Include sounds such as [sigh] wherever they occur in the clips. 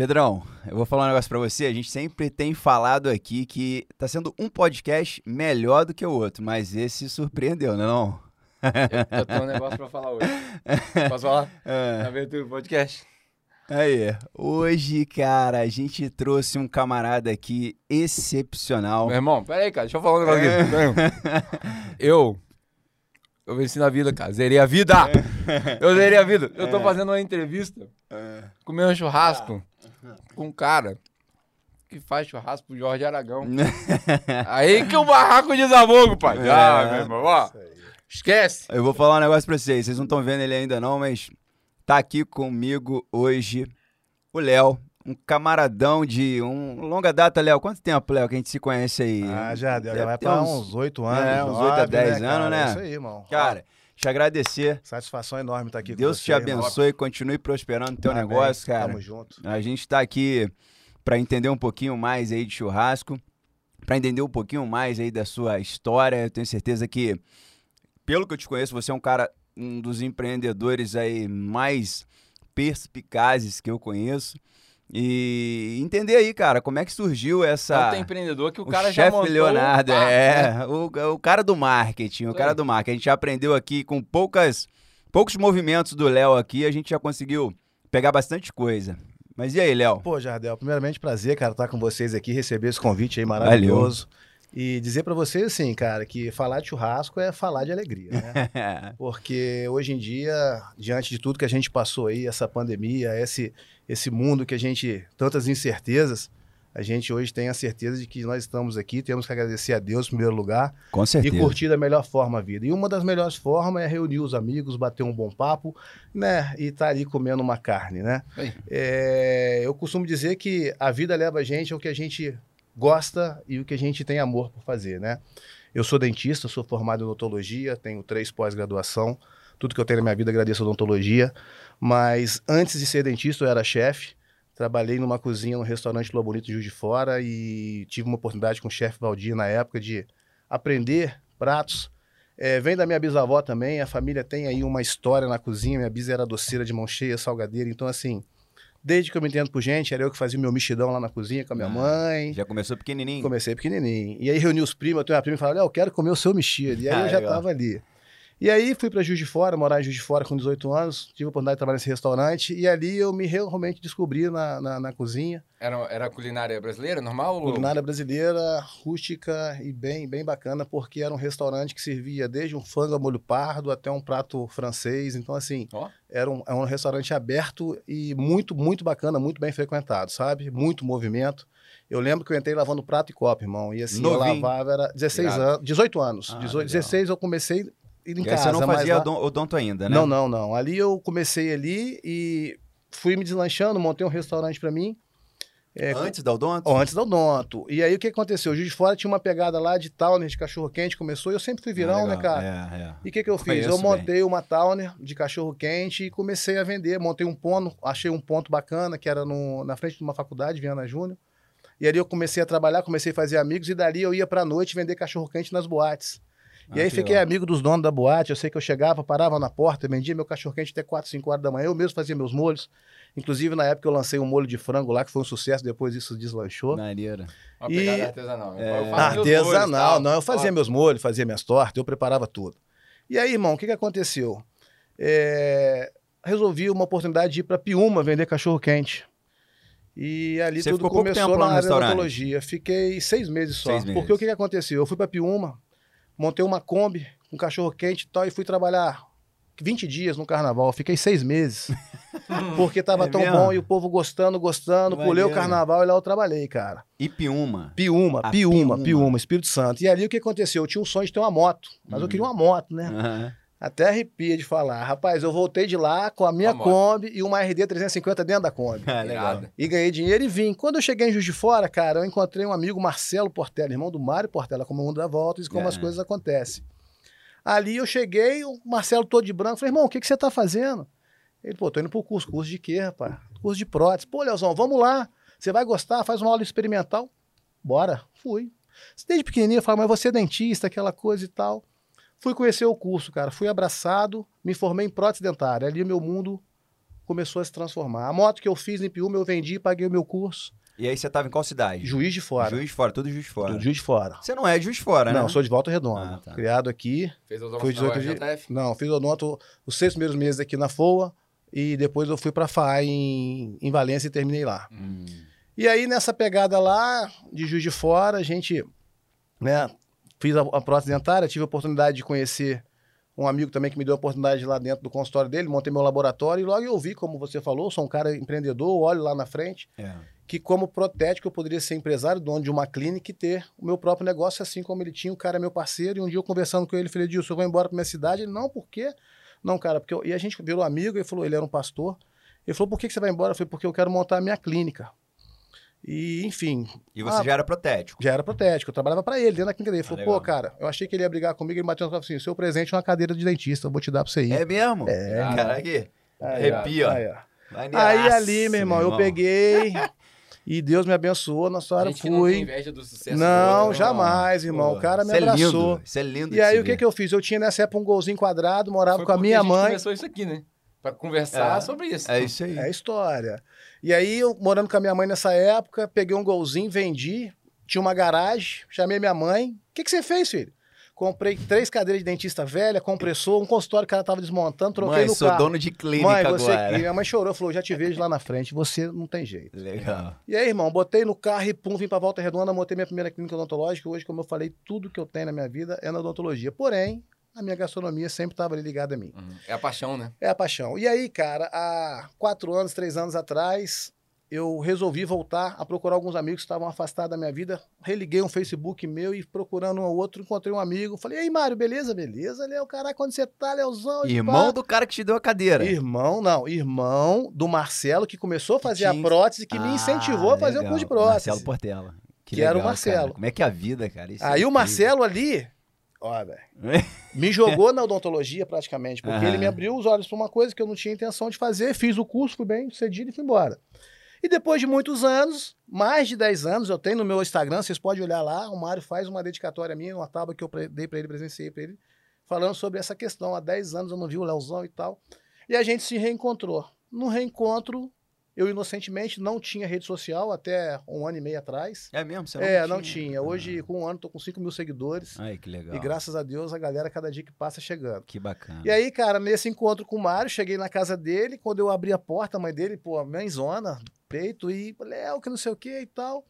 Pedrão, eu vou falar um negócio pra você. A gente sempre tem falado aqui que tá sendo um podcast melhor do que o outro, mas esse surpreendeu, não é não? Eu, tenho um negócio pra falar hoje. Posso falar? [laughs] É. Na abertura do podcast. Aí, hoje, cara, a gente trouxe um camarada aqui excepcional. Meu irmão, pera aí, cara. Deixa eu falar um negócio É. aqui. Eu. Eu venci na vida, cara. Zerei a vida! Eu zerei a vida. Eu tô É. fazendo uma entrevista, comendo um churrasco com um cara que faz churrasco pro Jorge Aragão. [laughs] Aí que o barraco desabou, pai. É. Ah, meu irmão, ó. Esquece. Eu vou falar um negócio pra vocês. Vocês não estão vendo ele ainda não, mas tá aqui comigo hoje o Léo, um camaradão de um longa data, Léo. Quanto tempo, Léo, que a gente se conhece aí? Ah, já deu. Vai pra uns oito anos. É, uns 8 a 10 cara? anos, né? É Isso aí, irmão. Cara, te agradecer. Satisfação enorme estar aqui Deus com te você, irmão. abençoe, continue prosperando o teu Amém. negócio, cara. Tamo junto. A gente tá aqui pra entender um pouquinho mais aí de churrasco, pra entender um pouquinho mais aí da sua história. Eu tenho certeza que, pelo que eu te conheço, você é um cara, um dos empreendedores aí mais perspicazes que eu conheço. E entender aí, cara, como é que surgiu essa. Tanto empreendedor que o, O cara já chefe montou Leonardo, é, né? o, o cara do marketing, o Isso cara do marketing. A gente já aprendeu aqui com poucas, poucos movimentos do Léo aqui, a gente já conseguiu pegar bastante coisa. Mas e aí, Léo? Pô, Jardel, primeiramente prazer, cara, estar com vocês aqui, receber esse convite aí maravilhoso. E dizer pra vocês, assim, cara, que falar de churrasco é falar de alegria, né? [laughs] Porque hoje em dia, diante de tudo que a gente passou aí, essa pandemia, esse, esse mundo que a gente, tantas incertezas, a gente hoje tem a certeza de que nós estamos aqui, temos que agradecer a Deus em primeiro lugar Com e certeza. curtir da melhor forma a vida. E uma das melhores formas é reunir os amigos, bater um bom papo, né? E estar ali comendo uma carne, né? É, eu costumo dizer que a vida leva a gente ao que a gente gosta e o que a gente tem amor por fazer, né? Eu sou dentista, sou formado em odontologia, tenho três pós-graduação. Tudo que eu tenho na minha vida agradeço a odontologia. Mas antes de ser dentista, eu era chefe. Trabalhei numa cozinha no restaurante Lua Bonito Juiz de Fora e tive uma oportunidade com o chefe Valdir na época de aprender pratos. É, vem da minha bisavó também, a família tem aí uma história na cozinha. Minha bisa era doceira de mão cheia, salgadeira. Então, assim, desde que eu me entendo por gente, era eu que fazia o meu mexidão lá na cozinha com a minha Ah, mãe. Já começou pequenininho. Comecei pequenininho. E aí reuni os primos, eu tenho uma prima e falava, eu quero comer o seu mexido. E aí [laughs] Ah, eu já legal. tava ali. E aí fui para Juiz de Fora, morar em Juiz de Fora com 18 anos, tive a oportunidade de trabalhar nesse restaurante e ali eu me realmente descobri na, na, na cozinha. Era, era culinária brasileira, normal? Culinária brasileira, rústica e bem, bem bacana, porque era um restaurante que servia desde um frango a molho pardo até um prato francês. Então, assim, Ó. era um, é um restaurante aberto e muito, muito bacana, muito bem frequentado, sabe? Muito movimento. Eu lembro que eu entrei lavando prato e copo, irmão. E assim, Novinho. eu lavava, era 16 Irado. anos, 18 anos. Ah, 18, legal. 16 eu comecei ir em E casa. você não fazia lá- odon- odonto ainda, né? Não, não, não. Ali eu comecei ali e fui me deslanchando, montei um restaurante para mim. É, Antes da odonto? Antes do Odonto. E aí o que aconteceu? O Juiz de Fora tinha uma pegada lá de Towner, de cachorro-quente, começou. E eu sempre fui virão, Ah, né, cara? É, é. E o que, que eu fiz? Conheço eu bem. montei uma Towner de cachorro-quente e comecei a vender. Montei um ponto, achei um ponto bacana, que era no, na frente de uma faculdade, Viana Júnior. E ali eu comecei a trabalhar, comecei a fazer amigos, e dali eu ia pra noite vender cachorro-quente nas boates. E Ah, aí que fiquei legal. amigo dos donos da boate. Eu sei que eu chegava, parava na porta, vendia meu cachorro-quente até 4, 5 horas da manhã. Eu mesmo fazia meus molhos. Inclusive, na época, eu lancei um molho de frango lá, que foi um sucesso. Depois isso deslanchou. Maneiro. Uma E- pegada artesanal. É. Meus molhos, Artesanal, tal. não. Eu fazia Ó, meus molhos, fazia minhas tortas, eu preparava tudo. E aí, irmão, o que, que aconteceu? É, Resolvi uma oportunidade de ir para Piúma vender cachorro-quente. E ali Você tudo ficou pouco começou na área da odontologia. Fiquei seis meses só. Seis meses. Porque o que, que aconteceu? Eu fui para Piúma, montei uma Kombi com cachorro-quente e tal, e fui trabalhar 20 dias no carnaval. Fiquei seis meses. [laughs] porque tava É tão mesmo? bom e o povo gostando, gostando. Pulei o carnaval e lá eu trabalhei, cara. Ipiúma. Piúma, Piúma, Piúma. Piúma, Espírito Santo. E ali o que aconteceu? Eu tinha um sonho de ter uma moto, mas eu Uhum. queria uma moto, né? Aham. Até arrepia de falar. Rapaz, eu voltei de lá com a minha. Kombi e uma RD 350 dentro da Kombi. Ah, [laughs] legal. E ganhei dinheiro e vim. Quando eu cheguei em Juiz de Fora, cara, eu encontrei um amigo, Marcelo Portela, irmão do Mário Portela, como o mundo dá voltas e como É. as coisas acontecem. Ali eu cheguei, o Marcelo todo de branco, falei, irmão, o que, que você tá fazendo? Ele, pô, tô indo pro curso. Curso de quê, rapaz? Curso de prótese. Pô, Leozão, vamos lá. Você vai gostar, faz uma aula experimental. Bora. Fui. Desde pequenininho eu falava, mas você é dentista, aquela coisa e tal. Fui conhecer o curso, cara. Fui abraçado, me formei em prótese dentária. Ali o meu mundo começou a se transformar. A moto que eu fiz em Piúma, eu vendi, paguei o meu curso. E aí você tava em qual cidade? Juiz de Fora. Juiz de Fora, tudo Juiz de Fora. Tudo Juiz de Fora. Você não é de Juiz de Fora, né? Não, sou de Volta Redonda. Ah, tá. Criado aqui. Fez o Foi 18 de... de... Não, fiz odonto os seis primeiros meses aqui na FOA e depois eu fui pra FAI em, em Valência e terminei lá. Hum. E aí, nessa pegada lá, de Juiz de Fora, a gente, né, fiz a, a prótese dentária, tive a oportunidade de conhecer um amigo também que me deu a oportunidade lá dentro do consultório dele, montei meu laboratório e logo eu vi, como você falou, sou um cara empreendedor, olho lá na frente, É. que como protético eu poderia ser empresário, dono de uma clínica e ter o meu próprio negócio, assim como ele tinha, o cara é meu parceiro, e um dia eu conversando com ele, falei, Dilson, eu vou embora pra minha cidade, ele, não, por quê? Não, cara, porque eu... E a gente virou amigo, ele falou, ele era um pastor, ele falou, por que, que você vai embora? Eu falei, porque eu quero montar a minha clínica. E, enfim, E você Ah, já era protético. já era protético, eu trabalhava pra ele, dentro da clínica dele. Ele falou, Ah, pô, legal. cara, eu achei que ele ia brigar comigo, ele bateu no assim, seu presente é uma cadeira de dentista, eu vou te dar pra você ir. É mesmo? É. Caraca, aqui. Aí, arrepia. Aí, ó. Maneiraço, Aí ali, meu irmão, eu peguei [laughs] e Deus me abençoou, na sua A hora que não tem fui. inveja do sucesso Não, do outro, jamais, irmão. Pô, o cara me isso é abraçou. lindo, Isso é lindo. E aí, o que, que eu fiz? Eu tinha nessa época um golzinho quadrado, morava Foi com a minha gente mãe. começou isso aqui, né? Pra conversar É. sobre isso. É isso aí. É a história. E aí, eu morando com a minha mãe nessa época, peguei um golzinho, vendi, tinha uma garagem, chamei minha mãe. O que, que você fez, filho? Comprei três cadeiras de dentista velha, compressor, um consultório que ela tava desmontando, troquei Mãe, no sou carro. dono de clínica Mãe, você agora. Minha mãe chorou, falou, já te vejo lá na frente, você não tem jeito. Legal. E aí, irmão, botei no carro e pum, vim pra Volta Redonda, montei minha primeira clínica odontológica. Hoje, como eu falei, tudo que eu tenho na minha vida é na odontologia. Porém, a minha gastronomia sempre estava ali ligada a mim. Uhum. É a paixão, né? É a paixão. E aí, cara, há quatro anos, três anos atrás, eu resolvi voltar a procurar alguns amigos que estavam afastados da minha vida. Religuei um Facebook meu e procurando um ou outro, encontrei um amigo. Falei, e aí, Mário, beleza? Beleza, Léo? Caraca, onde você tá, Leozão? Irmão pá. do cara que te deu a cadeira. Irmão, não, irmão do Marcelo, que começou a fazer a prótese, que me incentivou Ah, a fazer o legal. curso de prótese. Marcelo Portela. Que era o legal, Marcelo. cara. Como é que é a vida, cara? Isso é Aí o incrível. Marcelo ali, ó, velho, [laughs] me jogou na odontologia praticamente, porque Aham. ele me abriu os olhos para uma coisa que eu não tinha intenção de fazer, fiz o curso, fui bem sucedido e fui embora. E depois de muitos anos, mais de 10 anos, eu tenho no meu Instagram, vocês podem olhar lá, o Mário faz uma dedicatória minha, uma tábua que eu dei para ele, presenciei para ele, falando sobre essa questão. Há 10 anos eu não vi o Leozão e tal. E a gente se reencontrou. No reencontro, eu inocentemente não tinha rede social até um ano e meio atrás. É mesmo? Você é, não tinha. Hoje, Ah. com um ano, tô com 5 mil seguidores. Ai, que legal. E graças a Deus, a galera, cada dia que passa, chegando. Que bacana. E aí, cara, nesse encontro com o Mário, cheguei na casa dele, quando eu abri a porta, a mãe dele, pô, mãezona, peito, e Léo, que não sei o que e tal.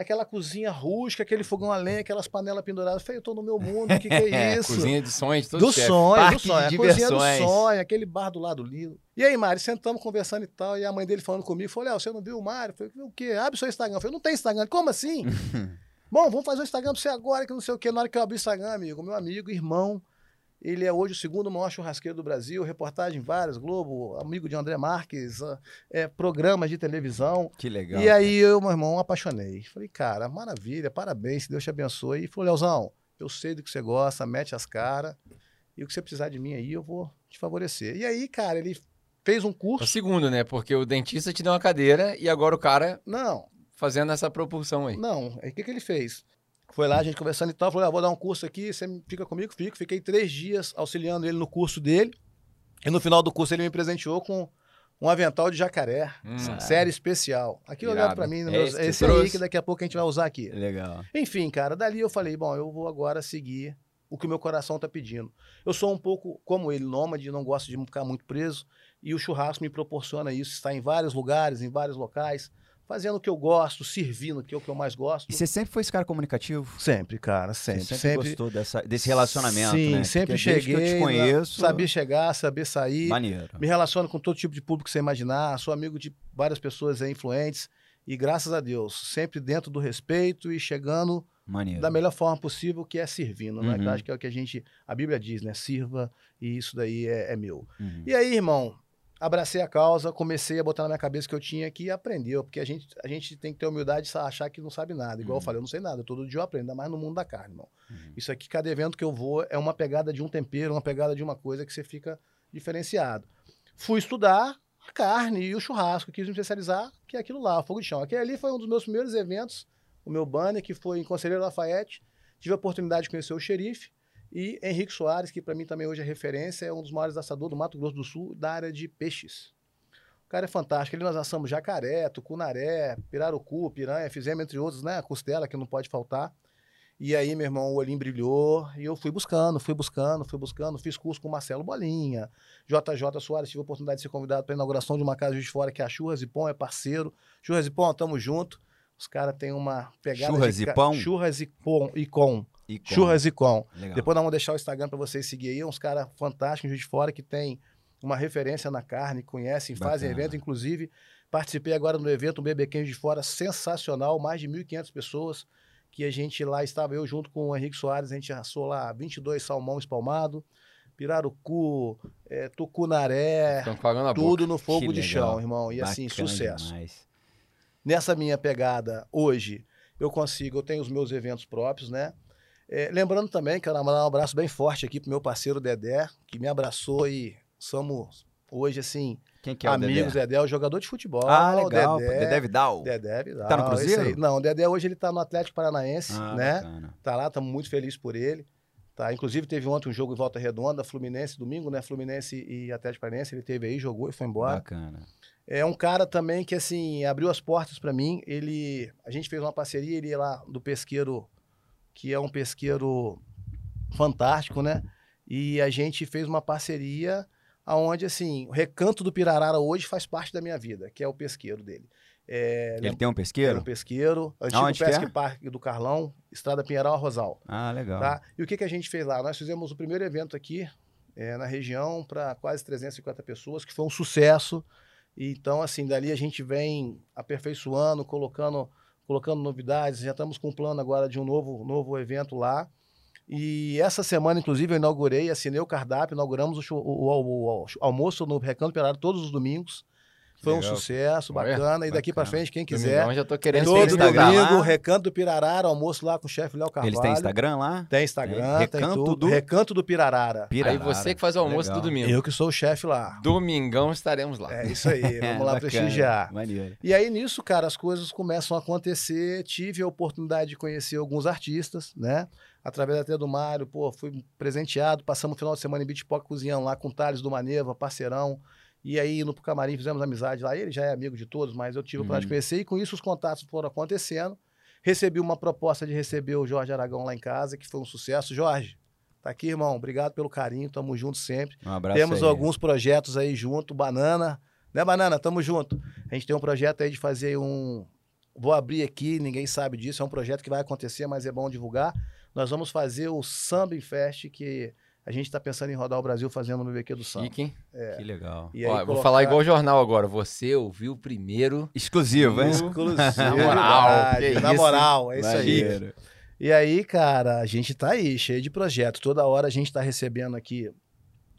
Aquela cozinha rústica, aquele fogão a lenha, aquelas panelas penduradas. Eu falei, eu tô no meu mundo, o que, que [laughs] é isso? Cozinha de sonhos, tudo do chefe. sonho, Parque do sonho. A cozinha do sonho, aquele bar do lado lindo. E aí, Mário, sentamos conversando e tal, e a mãe dele falando comigo, falou, você não viu o Mário? Eu falei, o quê? Abre seu Instagram. Eu falei, não tem Instagram. Como assim? [laughs] Bom, vamos fazer o Instagram pra você agora, que não sei o quê. Na hora que eu abri o Instagram, amigo, meu amigo, irmão, ele é hoje o segundo maior churrasqueiro do Brasil, reportagem em várias, Globo, amigo de André Marques, ah, é, programas de televisão. Que legal. E aí eu, meu irmão, apaixonei. Falei, cara, maravilha, parabéns, Deus te abençoe. E falou, Leozão, eu sei do que você gosta, mete as caras. E o que você precisar de mim aí, eu vou te favorecer. E aí, cara, ele fez um É O curso. segundo, né? Porque o dentista te deu uma cadeira e agora o cara Não, fazendo essa propulsão aí. não. Aí o que, que ele fez? Foi lá, a gente conversando e tal, falou, ah, vou dar um curso aqui, você fica comigo? Fico. Fiquei três dias auxiliando ele no curso dele. E no final do curso ele me presenteou com um avental de jacaré, Hum. série especial. Aqui Irado. olhando pra mim, É meus- esse aí que daqui a pouco a gente vai usar aqui. Legal. Enfim, cara, dali eu falei, bom, eu vou agora seguir o que o meu coração tá pedindo. Eu sou um pouco como ele, nômade, não gosto de ficar muito preso, e o churrasco me proporciona isso, estar em vários lugares, em vários locais, fazendo o que eu gosto, servindo, que é o que eu mais gosto. E você sempre foi esse cara comunicativo? Sempre, cara, Você sempre, sempre, sempre. gostou dessa, desse relacionamento, Sim, né? sempre Porque cheguei, que eu te na- conheço. sabia chegar, saber sair, Maneiro. me relaciono com todo tipo de público que você imaginar, sou amigo de várias pessoas aí, influentes, e graças a Deus, sempre dentro do respeito e chegando Maneiro. da melhor forma possível, que é servindo? Uhum. Que eu acho que é o que a gente, a Bíblia diz, né? Sirva e isso daí é, é meu. Uhum. E aí, irmão, abracei a causa, comecei a botar na minha cabeça que eu tinha que aprender, porque a gente, a gente tem que ter humildade de achar que não sabe nada. Igual Uhum. eu falei, eu não sei nada, todo dia eu aprendo, ainda mais no mundo da carne, irmão. Uhum. Isso aqui, cada evento que eu vou, é uma pegada de um tempero, uma pegada de uma coisa que você fica diferenciado. Fui estudar a carne e o churrasco, quis me especializar, que é aquilo lá, o fogo de chão. Aquele ali foi um dos meus primeiros eventos, o meu banner, que foi em Conselheiro Lafayette. Tive a oportunidade de conhecer o xerife e Henrique Soares, que para mim também hoje é referência, é um dos maiores assadores do Mato Grosso do Sul da área de peixes. cara é fantástico. Ali nós assamos jacaré, tucunaré, pirarucu, piranha, fizemos entre outros, né? Costela, que não pode faltar. E aí, meu irmão, o olhinho brilhou e eu fui buscando, fui buscando, fui buscando. Fiz curso com o Marcelo Bolinha, JJ Soares. Tive a oportunidade de ser convidado para a inauguração de uma casa de fora que é a Churras e Pão, é parceiro. Churras e Pão, tamo junto. Os caras têm uma pegada Churras de e Pão? Churras e Pão e com. E com- Churras e com. Legal. Depois nós vamos deixar o Instagram para vocês seguirem aí. Uns caras fantásticos de Fora que tem uma referência na carne, conhecem, fazem Bacana. evento. Inclusive, participei agora no evento, um Juiz de Fora sensacional, mais de 1.500 pessoas. Que a gente lá estava, eu junto com o Henrique Soares, a gente assou lá 22 salmão espalmado, pirarucu, é, tucunaré, a boca. tudo no fogo Que de legal. chão, irmão. E assim, Bacana sucesso demais. Nessa minha pegada hoje, eu consigo, eu tenho os meus eventos próprios, né? É, lembrando também, quero mandar um abraço bem forte aqui pro meu parceiro Dedé, que me abraçou e somos hoje, assim, Quem que é o amigos. Dedé? Dedé é o jogador de futebol. Ah, legal. Dedé, Dedé Vidal? Dedé Vidal. Tá no Cruzeiro? Não, o Dedé hoje ele tá no Atlético Paranaense, Ah, né? bacana. Tá lá, estamos muito felizes por ele. Tá? Inclusive, teve ontem um jogo em volta redonda, Fluminense, domingo, né? Fluminense e Atlético Paranaense. Ele teve aí, jogou e foi embora. Bacana. É um cara também que, assim, abriu as portas para mim. Ele, a gente fez uma parceria, ele é lá do pesqueiro, que é um pesqueiro fantástico, né? E a gente fez uma parceria aonde, assim, o Recanto do Pirarara hoje faz parte da minha vida, que é o pesqueiro dele. É, Ele tem um pesqueiro? um pesqueiro, antigo Aonde que Pesque é? Parque do Carlão, Estrada Pinheiral Rosal. Ah, legal. Tá? E o que, que a gente fez lá? Nós fizemos o primeiro evento aqui é, na região para quase 350 pessoas, que foi um sucesso. Então, assim, dali a gente vem aperfeiçoando, colocando, colocando novidades. Já estamos com um plano agora de um novo, novo evento lá. E essa semana, inclusive, eu inaugurei, assinei o cardápio, inauguramos o, o- o- o almoço no Recanto Pelado todos os domingos. Foi um sucesso, Olha, bacana. E daqui para frente, quem quiser, Domingão já tô querendo todo domingo, lá? Recanto do Pirarara, almoço lá com o chefe Léo Carvalho. Eles têm Instagram lá? Tem Instagram, Tem. tem, Recanto tudo. do- Recanto do Pirarara. Pirarara. Aí você que faz o almoço Legal. do domingo. Eu que sou o chefe lá. Domingão estaremos lá. É isso aí, [laughs] vamos lá Bacana, prestigiar. Maneiro. E aí nisso, cara, as coisas começam a acontecer. Tive a oportunidade de conhecer alguns artistas, né? Através até do Mário, pô, fui presenteado. Passamos o final de semana em Beach Pop cozinhando lá com o Thales do Maneva, parceirão. E aí, indo pro camarim, fizemos amizade lá. Ele já é amigo de todos, mas eu tive a oportunidade de Uhum. conhecer. E com isso, os contatos foram acontecendo. Recebi uma proposta de receber o Jorge Aragão lá em casa, que foi um sucesso. Jorge, tá aqui, irmão. Obrigado pelo carinho. Tamo junto sempre. Um abraço Temos aí. alguns projetos aí junto, Banana. Né, Banana? Tamo junto. A gente tem um projeto aí de fazer um. Vou abrir aqui, ninguém sabe disso. É um projeto que vai acontecer, mas é bom divulgar. Nós vamos fazer o Samba Fest, que a gente está pensando em rodar o Brasil fazendo no BQ do Samba. Chique, hein? Que legal. E Ó, aí Vou colocar- falar igual o jornal agora. Você ouviu primeiro. Exclusivo, hein? Exclusivo, Na moral, que Na isso, moral, é isso aí. E aí, cara, a gente tá aí, cheio de projetos. Toda hora a gente tá recebendo aqui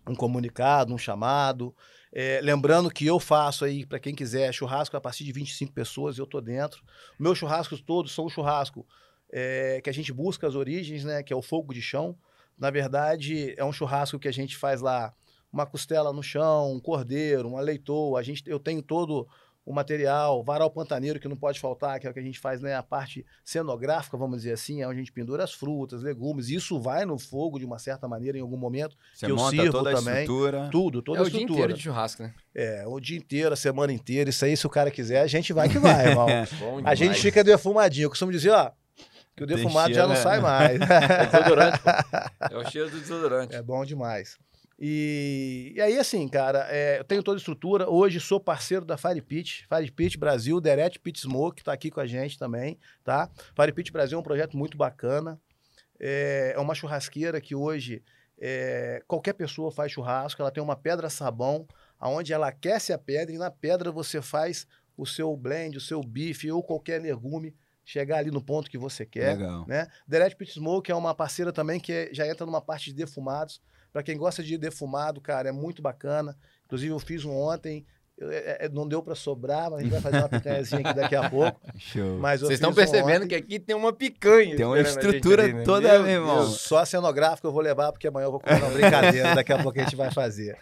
um comunicado, um chamado. É, lembrando que eu faço aí, para quem quiser, churrasco a partir de 25 pessoas, eu tô dentro. Meus churrascos todos são um churrasco é, que a gente busca as origens, né? Que é o fogo de chão. Na verdade, é um churrasco que a gente faz lá uma costela no chão, um cordeiro, uma leitoa. A gente, eu tenho todo o material, varal pantaneiro que não pode faltar, que é o que a gente faz, né? A parte cenográfica, vamos dizer assim, é onde a gente pendura as frutas, legumes. Isso vai no fogo de uma certa maneira em algum momento. Você Que eu monta sirvo toda a também. estrutura. Tudo, toda é a o dia estrutura. inteiro de churrasco, né? É, o dia inteiro, a semana inteira. Isso aí, se o cara quiser, a gente vai que vai, [laughs] irmão. A gente fica defumadinho. Eu costumo dizer, ó, que o defumado já não sai [laughs] mais. É desodorante, pô. É o cheiro do desodorante. É bom demais. E, e aí, assim, cara, é, eu tenho toda a estrutura. Hoje sou parceiro da Fire Pit, Fire Pit Brasil, Derete Pit Smoke, tá aqui com a gente também, tá? Fire Pit Brasil é um projeto muito bacana. É, é uma churrasqueira que hoje é, qualquer pessoa faz churrasco. Ela tem uma pedra sabão, aonde ela aquece a pedra e na pedra você faz o seu blend, o seu bife ou qualquer legume chegar ali no ponto que você quer Legal. né? Direct Pit Smoke é uma parceira também que já entra numa parte de defumados. Para quem gosta de defumado, cara, é muito bacana. Inclusive, eu fiz um ontem. É- é- não deu para sobrar, mas a gente vai fazer uma picanhazinha aqui daqui a pouco. [laughs] Show. Vocês estão percebendo ontem. que aqui tem uma picanha. Tem uma a estrutura ali, né? toda, Meu meu irmão. Deus. Só cenográfico eu vou levar, porque amanhã eu vou comer uma brincadeira, [laughs] daqui a pouco a gente vai fazer.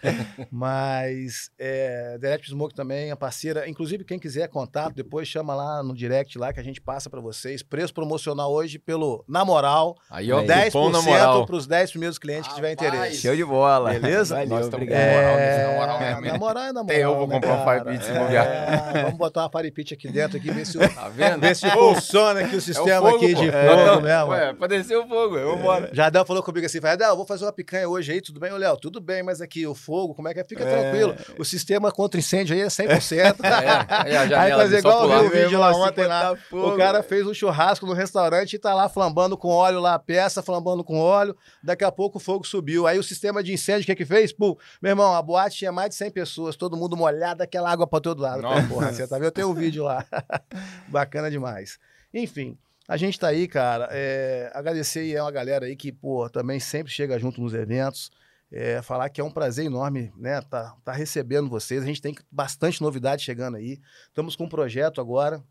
Mas é, Direct Smoke também é parceira. Inclusive, quem quiser contato, depois chama lá no direct lá que a gente passa para vocês. Preço promocional hoje pelo Na Moral. Aí, ó, Aí. cupom na moral. 10% para os 10 primeiros clientes que tiver Rapaz, interesse. Show de bola. Beleza? Valeu, Nós estamos obrigado. com moral nesse, É, na moral moral é na moral. Até eu vou né, comprar uma Fire Pit se É, vamos botar uma Fire Pit aqui dentro, aqui, ver se, o- Tá vendo? ver se funciona aqui o É o sistema fogo, aqui pô. de É, fogo então, mesmo. Ué, pra descer o fogo, eu vambora. Jardel falou comigo assim, vai, Adel, vou fazer uma picanha hoje aí, tudo bem? Ô, Léo, tudo bem, mas aqui o fogo, como é que é? Fica tranquilo. O sistema contra incêndio aí é 100%. É, aí a Aí janela fazer igual eu pular. vi o vídeo lá ontem lá. fogo, O cara fez um churrasco no restaurante e tá lá flambando com óleo lá, a peça flambando com óleo. Daqui a pouco o fogo subiu. Aí o sistema de incêndio, o que que fez? Pum, meu irmão, a boate tinha mais de 100 pessoas, todo mundo molhado, aquela água pra todo lado. Nossa. Porra, você tá vendo? Eu tenho um vídeo lá. [laughs] Bacana demais. Enfim, a gente tá aí, cara. é, agradecer aí a uma galera aí que, pô, também sempre chega junto nos eventos. É, falar que é um prazer enorme, né? Tá, tá recebendo vocês. A gente tem bastante novidade chegando aí. Estamos com um projeto agora.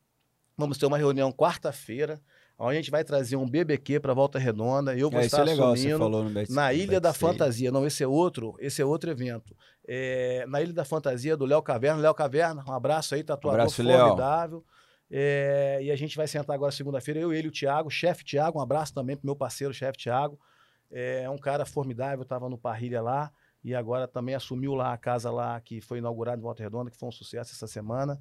Vamos ter uma reunião quarta-feira, onde a gente vai trazer um BBQ para Volta Redonda. Eu vou É, estar é legal, assumindo na Ilha da. Fantasia. Não, esse é outro, esse é outro evento. É, na Ilha da Fantasia do Léo Caverna. Léo Caverna, um abraço aí, tatuador Abraço, Léo. formidável. É, e a gente vai sentar agora segunda-feira, eu, ele e o Thiago, chefe Thiago, um abraço também pro meu parceiro, chefe Thiago. É um cara formidável, estava no Parrilha lá e agora também assumiu lá a casa lá que foi inaugurada em Volta Redonda, que foi um sucesso essa semana.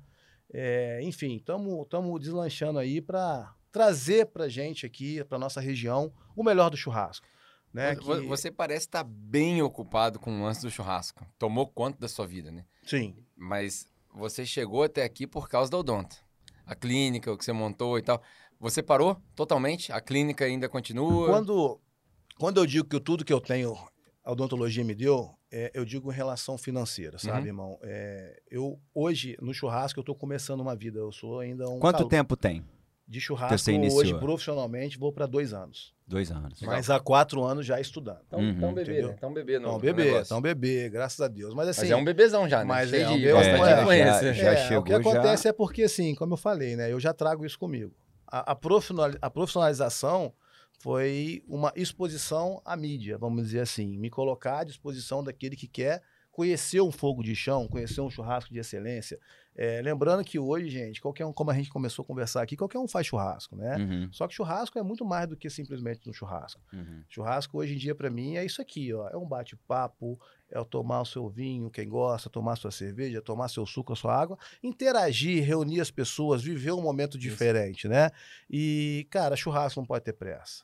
É, enfim, estamos deslanchando aí para trazer para gente aqui, para nossa região, o melhor do churrasco. Né? Que- Você parece estar bem ocupado com o lance do churrasco. Tomou conta da sua vida, né? Sim, Mas você chegou até aqui por causa da Odonta. A clínica, o que você montou e tal. Você parou totalmente? A clínica ainda continua? Quando, quando eu digo que tudo que eu tenho, a odontologia me deu, é, eu digo em relação financeira, sabe, Uhum. irmão? É, eu, hoje, no churrasco, eu estou começando uma vida. Eu sou ainda um. Quanto calo- tempo tem? De churrasco, hoje, profissionalmente, vou para dois anos. Dois anos. Legal. Mas há quatro anos já estudando. Então, Uhum. então bebê, Entendeu? né? Então bebê no, Então, bebê, então bebê, graças a Deus. Mas assim. Mas é um bebezão já, né? Mas Cheio é um é, influência. já- é, chegou, o que já- acontece é porque, assim, como eu falei, né? Eu já trago isso comigo. A, a profissionalização foi uma exposição à mídia, vamos dizer assim. Me colocar à disposição daquele que quer conhecer um fogo de chão, conhecer um churrasco de excelência. É, lembrando que hoje, gente, qualquer um, como a gente começou a conversar aqui, qualquer um faz churrasco, né? Uhum, Só que churrasco é muito mais do que simplesmente um churrasco. uhum. Churrasco hoje em dia para mim é isso aqui, ó, é um bate-papo, é o tomar o seu vinho, quem gosta, tomar sua cerveja, tomar seu suco, a sua água, interagir, reunir as pessoas, viver um momento diferente, né? E cara, churrasco não pode ter pressa.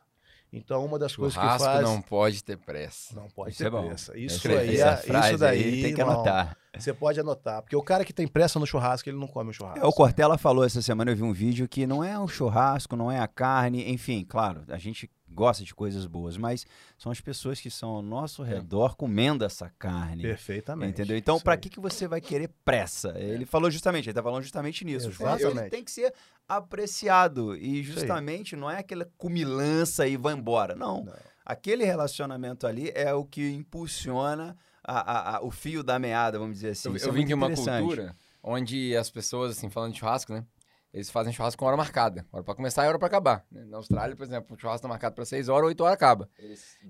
Então uma das coisas que Churrasco faz não pode ter pressa. não pode Isso ter é bom. pressa. Isso Essa- aí, é- isso daí aí tem que irmão, anotar. Você pode anotar, porque o cara que tem pressa no churrasco, ele não come o churrasco. É, o Cortella falou essa semana, eu vi um vídeo que não é o churrasco, não é a carne, enfim, claro, a gente gosta de coisas boas, mas são as pessoas que são ao nosso redor comendo essa carne. Perfeitamente. Entendeu? Então, aí. que, que você vai querer pressa? Ele falou justamente, ele tá falando justamente nisso. O Exatamente. tem que ser apreciado. E justamente não é aquela cumilança e vai embora. Não. Não. Aquele relacionamento ali é o que impulsiona a- a- a- o fio da meada, vamos dizer assim. Eu, Isso eu é vim de uma cultura onde as pessoas, assim, falando de churrasco, né? Eles fazem churrasco com hora marcada. Hora pra começar e hora pra acabar. Na Austrália, por exemplo, o churrasco tá marcado pra 6 horas, 8 horas acaba.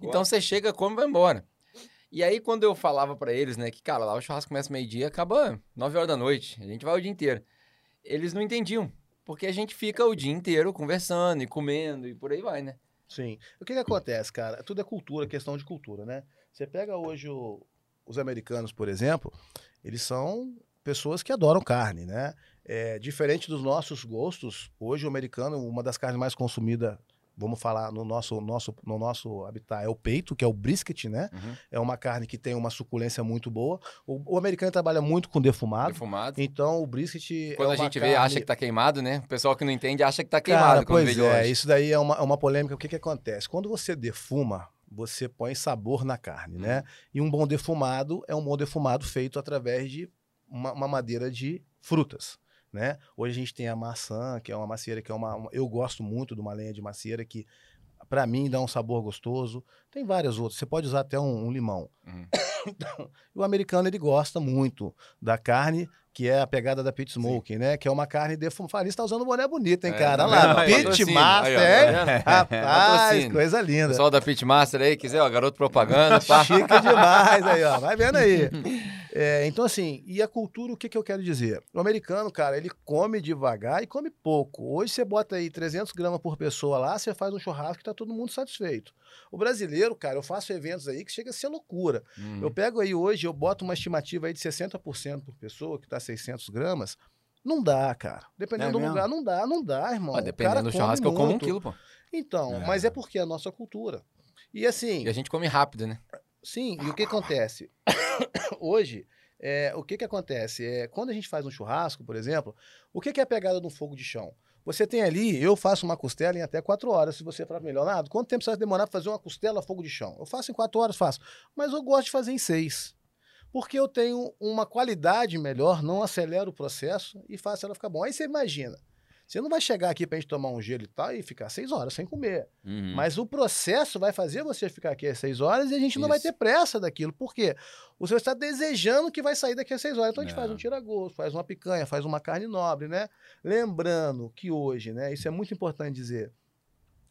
Então você chega, come e vai embora. E aí, quando eu falava pra eles, né, que, cara, lá o churrasco começa meio-dia, acaba 9 horas da noite. A gente vai o dia inteiro. Eles não entendiam. Porque a gente fica o dia inteiro conversando e comendo e por aí vai, né? Sim. O que, que acontece, cara? Tudo é cultura, questão de cultura, né? Você pega hoje o- os americanos, por exemplo, eles são pessoas que adoram carne, né? É, diferente dos nossos gostos, hoje o americano, uma das carnes mais consumidas, vamos falar no nosso, nosso, no nosso habitat, é o peito, que é o brisket, né? Uhum. É uma carne que tem uma suculência muito boa. O, o americano trabalha muito com defumado. Defumado. Então, o brisket. Quando é a gente vê, carne- acha que tá queimado, né? O pessoal que não entende acha que tá queimado Cara, pois vê é, longe. isso daí é uma, é uma polêmica. O que, que acontece? Quando você defuma, você põe sabor na carne, né? Uhum. E um bom defumado é um bom defumado feito através de uma, uma madeira de frutas. Né? Hoje a gente tem a maçã, que é uma macieira que é uma, uma- eu gosto muito de uma lenha de macieira que para mim dá um sabor gostoso. Tem várias outras. Você pode usar até um, um limão. Uhum. [coughs] E o americano ele gosta muito da carne que é a pegada da pit smoke, né? Que é uma carne defumada. Você tá usando um boné bonito, hein, É, cara? tá Olha lá, vendo? pit master, tá vendo? [laughs] Rapaz, coisa linda. Pessoal da Pitmaster aí, quiser, ó, garoto propaganda, [laughs] pá. Chique demais aí, ó. Vai vendo aí. [laughs] É, então, assim, e a cultura, o que, que eu quero dizer? O americano, cara, ele come devagar e come pouco. Hoje você bota aí 300 gramas por pessoa lá, você faz um churrasco e tá todo mundo satisfeito. O brasileiro, cara, eu faço eventos aí que chega a ser loucura. Uhum. Eu pego aí hoje, eu boto uma estimativa aí de 60% por pessoa, que tá 600 gramas. Não dá, cara. Dependendo É do lugar, não dá, não dá, irmão. Ah, O dependendo cara do churrasco, eu como um muito. quilo, pô. Então, É. mas é porque é a nossa cultura. E assim, E a gente come rápido, né? Sim, e o que acontece? [coughs] Hoje, é, o que que acontece? É, quando a gente faz um churrasco, por exemplo, o que que é a pegada do fogo de chão? Você tem ali, eu faço uma costela em até quatro horas, se você falar melhorado. Quanto tempo você vai demorar para fazer uma costela a fogo de chão? Eu faço em quatro horas, faço. Mas eu gosto de fazer em seis. Porque eu tenho uma qualidade melhor, não acelero o processo e faço ela ficar bom. Aí você imagina, você não vai chegar aqui para a gente tomar um gelo e tal e ficar seis horas sem comer. Uhum. Mas o processo vai fazer você ficar aqui às seis horas e a gente não vai Isso. ter pressa daquilo. Por quê? O senhor está desejando que vai sair daqui às seis horas. Então a gente É. faz um tira-gosto, faz uma picanha, faz uma carne nobre, né? Lembrando que hoje, né? Isso é muito importante dizer.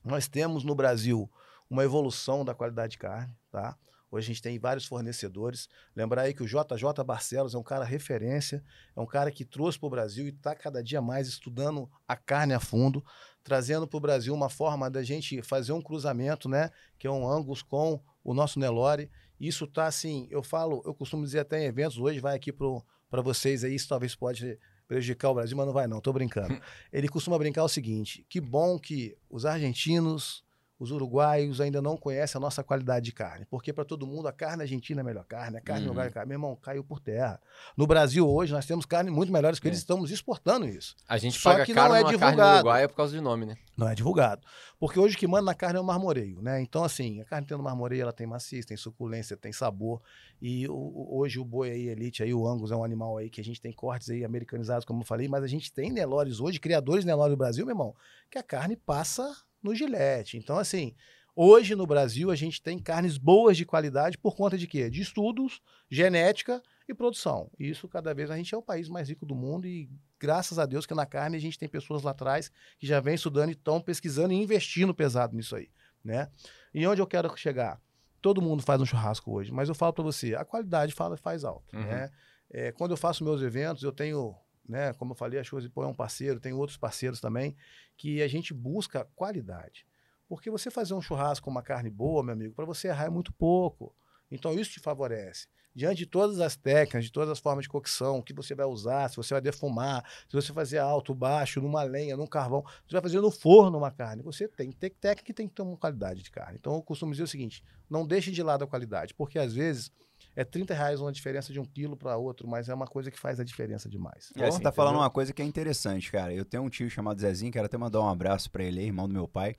Nós temos no Brasil uma evolução da qualidade de carne, tá? Hoje a gente tem vários fornecedores. Lembrar aí que o JJ Barcelos é um cara referência, é um cara que trouxe para o Brasil e está cada dia mais estudando a carne a fundo, trazendo para o Brasil uma forma da gente fazer um cruzamento, né? Que é um Angus com o nosso Nelore. Isso tá assim, eu falo, eu costumo dizer até em eventos, hoje vai aqui para vocês aí, isso talvez pode prejudicar o Brasil, mas não vai não, tô brincando. [laughs] Ele costuma brincar o seguinte, que bom que os argentinos, os uruguaios ainda não conhecem a nossa qualidade de carne, porque para todo mundo a carne argentina é a melhor carne, a carne Uhum. no lugar de carne, meu irmão, caiu por terra. No Brasil hoje nós temos carne muito melhores que É. eles, estamos exportando isso. A gente Só paga que não caro é numa carne divulgado. uruguaia por causa do nome, né? Não é divulgado. Porque hoje o que manda na carne é o marmoreio, né? Então, assim, a carne tendo marmoreio, ela tem maciez, tem suculência, tem sabor. E hoje o boi aí, elite, aí, o Angus é um animal aí que a gente tem cortes aí americanizados, como eu falei, mas a gente tem Nelores hoje, criadores de Nelore do Brasil, meu irmão, que a carne passa no gilete. Então, assim, hoje no Brasil a gente tem carnes boas de qualidade por conta de quê? De estudos, genética e produção. Isso cada vez a gente é o país mais rico do mundo e graças a Deus que na carne a gente tem pessoas lá atrás que já vem estudando e estão pesquisando e investindo pesado nisso aí, né? E onde eu quero chegar? Todo mundo faz um churrasco hoje, mas eu falo para você, a qualidade fala, faz alto, Uhum. né? É, quando eu faço meus eventos, eu tenho, né, como eu falei, a e Pão é um parceiro, tem outros parceiros também, que a gente busca qualidade. Porque você fazer um churrasco com uma carne boa, meu amigo, para você errar é muito pouco. Então isso te favorece. Diante de todas as técnicas, de todas as formas de cocção, o que você vai usar, se você vai defumar, se você fazer alto, baixo, numa lenha, num carvão, você vai fazer no forno uma carne. Você tem que ter técnica e tem que ter uma qualidade de carne. Então eu costumo dizer o seguinte: não deixe de lado a qualidade, porque às vezes é 30 reais uma diferença de um quilo para outro, mas é uma coisa que faz a diferença demais. É, você tá falando Entendeu? uma coisa que é interessante, cara. Eu tenho um tio chamado Zezinho, quero até mandar um abraço pra ele, irmão do meu pai.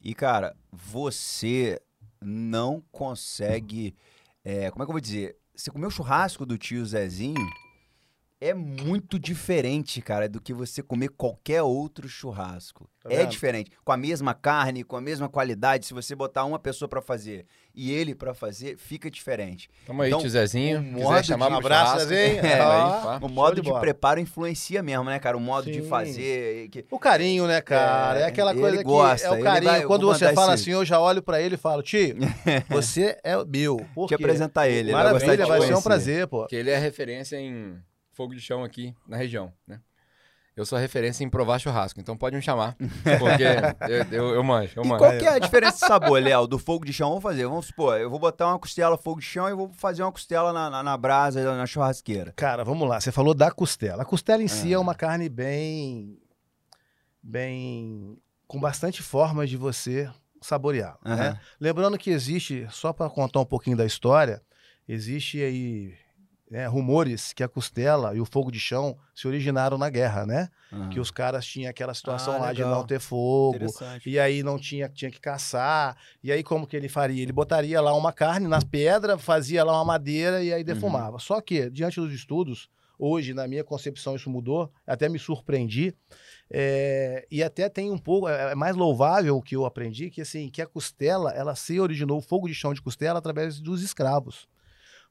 E, cara, você não consegue. é, como é que eu vou dizer? Você comer o churrasco do tio Zezinho é muito diferente, cara, do que você comer qualquer outro churrasco. Tá é diferente. Com a mesma carne, com a mesma qualidade, se você botar uma pessoa pra fazer e ele pra fazer, fica diferente. Tamo aí, Então, tio Zezinho. o Quiser modo chamar de- pro Um abraço, churrasco, Zezinho. é, aí. O show modo de de, preparo influencia mesmo, né, cara? O modo de Sim. fazer. que- O carinho, né, cara? É, É, aquela ele coisa que gosta, é o ele carinho. vai- Quando você fala esse- assim, eu já olho pra ele e falo, tio, [laughs] você é meu. Por Te quê? apresentar ele. ele vai Maravilha, de vai te ser um prazer, pô. Porque ele é referência em fogo de chão aqui na região, né? Eu sou referência em provar churrasco, então pode me chamar, [laughs] porque eu, eu, eu manjo, eu E manjo. qual que é a diferença de sabor, Léo, do fogo de chão? Vamos fazer, vamos supor, eu vou botar uma costela fogo de chão e vou fazer uma costela na, na, na brasa, na churrasqueira. Cara, vamos lá. Você falou da costela. A costela em si Ah. é uma carne bem. bem. com bastante formas de você saborear. Aham. Né? Lembrando que existe, só para contar um pouquinho da história, existe aí. Né, rumores que a costela e o fogo de chão se originaram na guerra, né? Aham. Que os caras tinham aquela situação Ah, lá de legal. não ter fogo, e aí não tinha, tinha que caçar. E aí como que ele faria? Ele botaria lá uma carne na pedra, fazia lá uma madeira e aí defumava. Só que, diante dos estudos, hoje, na minha concepção, isso mudou. Até me surpreendi. é, e até tem um pouco, é é mais louvável o que eu aprendi, que assim, que a costela, ela se originou, o fogo de chão de costela, através dos escravos.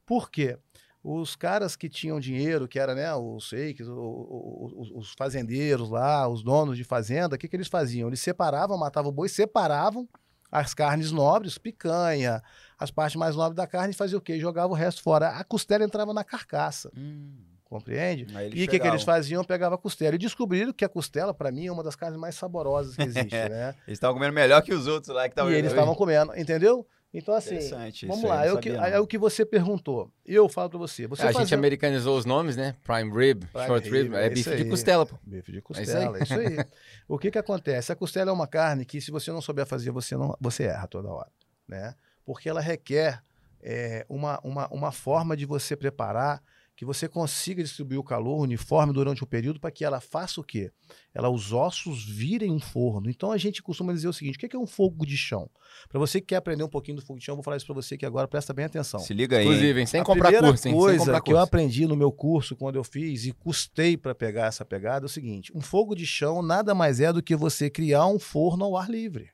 Por quê? Os caras que tinham dinheiro, que eram né, os o- os, os fazendeiros lá, os donos de fazenda, o que, que eles faziam? Eles separavam, matavam o boi, separavam, as carnes nobres, picanha, as partes mais nobres da carne, fazia o quê? Jogava o resto fora. A costela entrava na carcaça. Hum. Compreende? E o que, que eles faziam? Pegava a costela. E descobriram que a costela, para mim, é uma das carnes mais saborosas que existe, [laughs] né? Eles estavam comendo melhor que os outros lá que estavam e eles estavam comendo, entendeu? Então, assim, Interessante, vamos isso aí lá. É o, que, é o que você perguntou. Eu falo para você. Você a gente americanizou os nomes, né? Prime rib, Prime short rib, rib, é, é bife isso de aí. costela, pô. Bife de isso aí. costela, é isso aí. [laughs] o que que acontece? A costela é uma carne que, se você não souber fazer, você, não, você erra toda hora, né? Porque ela requer é, uma, uma, uma forma de você preparar que você consiga distribuir o calor uniforme durante o período para que ela faça o quê? Ela, os ossos virem um forno. Então a gente costuma dizer o seguinte: o que que é um fogo de chão? Para você que quer aprender um pouquinho do fogo de chão, eu vou falar isso para você que agora presta bem atenção. Se liga aí. Inclusive, hein? sem a comprar primeira curso, hein? Sem coisa comprar que eu aprendi no meu curso quando eu fiz e custei para pegar essa pegada é o seguinte: um fogo de chão nada mais é do que você criar um forno ao ar livre.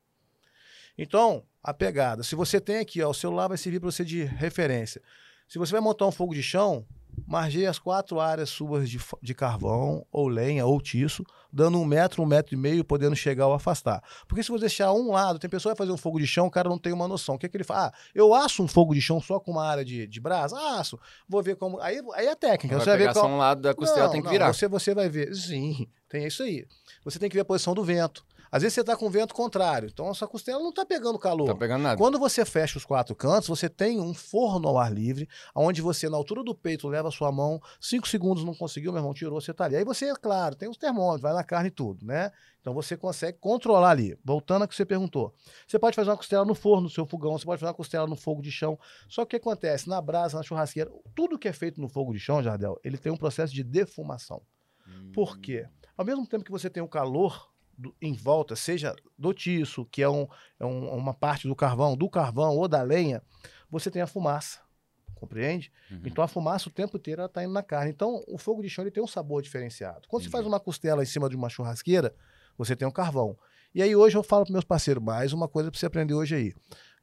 Então, a pegada, se você tem aqui, ó, o celular vai servir para você de referência. Se você vai montar um fogo de chão, margeie as quatro áreas suas de, de carvão, ou lenha, ou tiço, dando um metro, um metro e meio, podendo chegar ou afastar. Porque se você deixar um lado, tem pessoa que vai fazer um fogo de chão, o cara não tem uma noção. O que, é que ele faz? Ah, eu aço um fogo de chão só com uma área de, de brasa? Aço. Vou ver como. Aí, aí é técnica. Vai você vai ver qual. só um lado da costela, Não, tem que não, virar. Você, você vai ver. Sim, tem isso aí. Você tem que ver a posição do vento. Às vezes você está com vento contrário, então a sua costela não está pegando calor. Tá pegando nada. Quando você fecha os quatro cantos, você tem um forno ao ar livre, onde você, na altura do peito, leva a sua mão, cinco segundos não conseguiu, meu irmão, tirou, você tá ali. Aí você, é claro, tem os termômetros, vai na carne e tudo, né? Então você consegue controlar ali. Voltando ao que você perguntou. Você pode fazer uma costela no forno, no seu fogão, você pode fazer uma costela no fogo de chão. Só que o que acontece? Na brasa, na churrasqueira, tudo que é feito no fogo de chão, Jardel, ele tem um processo de defumação. Por quê? Ao mesmo tempo que você tem o calor do- em volta, seja do tiço, que é, um- é um- uma parte do carvão, do carvão ou da lenha, você tem a fumaça. Compreende? Uhum. Então a fumaça o tempo inteiro está indo na carne. Então o fogo de chão ele tem um sabor diferenciado. Quando você Entendi. faz uma costela em cima de uma churrasqueira, você tem um carvão. E aí hoje eu falo para meus parceiros, mais uma coisa para você aprender hoje aí.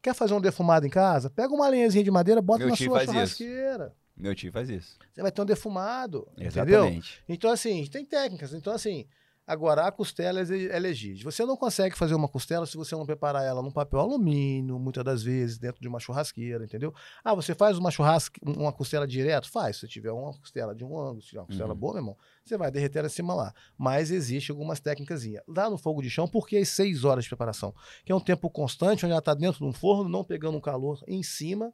Quer fazer um defumado em casa? Pega uma lenhazinha de madeira, bota Meu na sua faz isso. churrasqueira. Meu tio faz isso. Você vai ter um defumado. Entendeu? Exatamente. Então, assim, tem técnicas. Então, assim, agora a costela é é legítima. Você não consegue fazer uma costela se você não preparar ela num papel alumínio, muitas das vezes, dentro de uma churrasqueira, entendeu? Ah, você faz uma churrasque, uma costela direto? Faz. Se tiver uma costela de um ângulo, se tiver uma costela Uhum. boa, meu irmão, você vai derreter ela em cima lá. Mas existe algumas técnicas. Lá no fogo de chão, porque as seis horas de preparação, que é um tempo constante, onde ela está dentro de um forno, não pegando um calor em cima.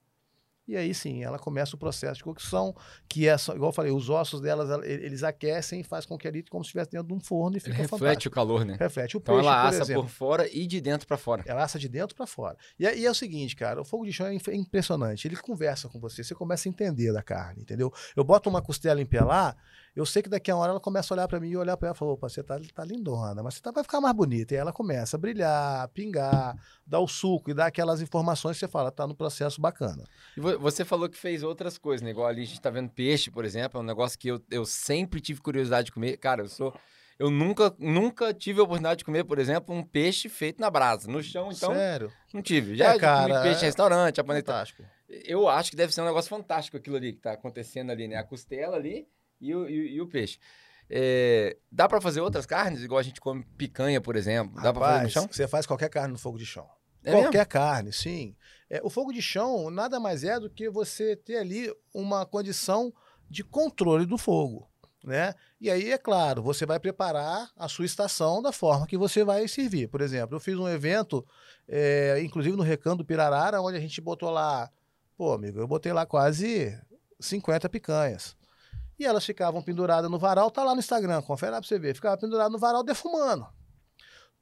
E aí sim, ela começa o processo de cocção, que é, igual eu falei, os ossos delas, ela- eles aquecem e faz com que ali como se estivesse dentro de um forno e fica reflete fantástico. o calor, né? Reflete o Então peixe, ela por assa exemplo. por fora e de dentro pra fora. Ela assa de dentro para fora. E, é- e é o seguinte, cara, o fogo de chão é inf- impressionante. Ele conversa com você, você começa a entender da carne, entendeu? Eu boto uma costela em pelar, eu sei que daqui a uma hora ela começa a olhar para mim e olhar para ela e falar, opa, você tá, tá lindona, mas você tá, vai ficar mais bonita. E aí ela começa a brilhar, pingar, dar o suco e dar aquelas informações que você fala, tá no processo bacana. E vo- você falou que fez outras coisas, né? Igual ali a gente tá vendo peixe, por exemplo, é um negócio que eu, eu sempre tive curiosidade de comer. Cara, eu sou. Eu nunca, nunca tive a oportunidade de comer, por exemplo, um peixe feito na brasa. No chão, então, Sério? não tive. Já, É, já cara, comi peixe é- em restaurante, tal. Fantástico. Eu acho que deve ser um negócio fantástico aquilo ali que tá acontecendo ali, né? A costela ali e o, e, e o peixe. É, dá pra fazer outras carnes, igual a gente come picanha, por exemplo? Dá pra fazer no chão? você faz qualquer carne no fogo de chão. É qualquer carne, sim. É, o fogo de chão nada mais é do que você ter ali uma condição de controle do fogo. Né? E aí, é claro, você vai preparar a sua estação da forma que você vai servir. Por exemplo, eu fiz um evento, é, inclusive no Recanto do Pirarara, onde a gente botou lá, pô, amigo, eu botei lá quase 50 picanhas. E elas ficavam penduradas no varal, tá lá no Instagram, confere lá pra você ver. Ficava pendurada no varal defumando.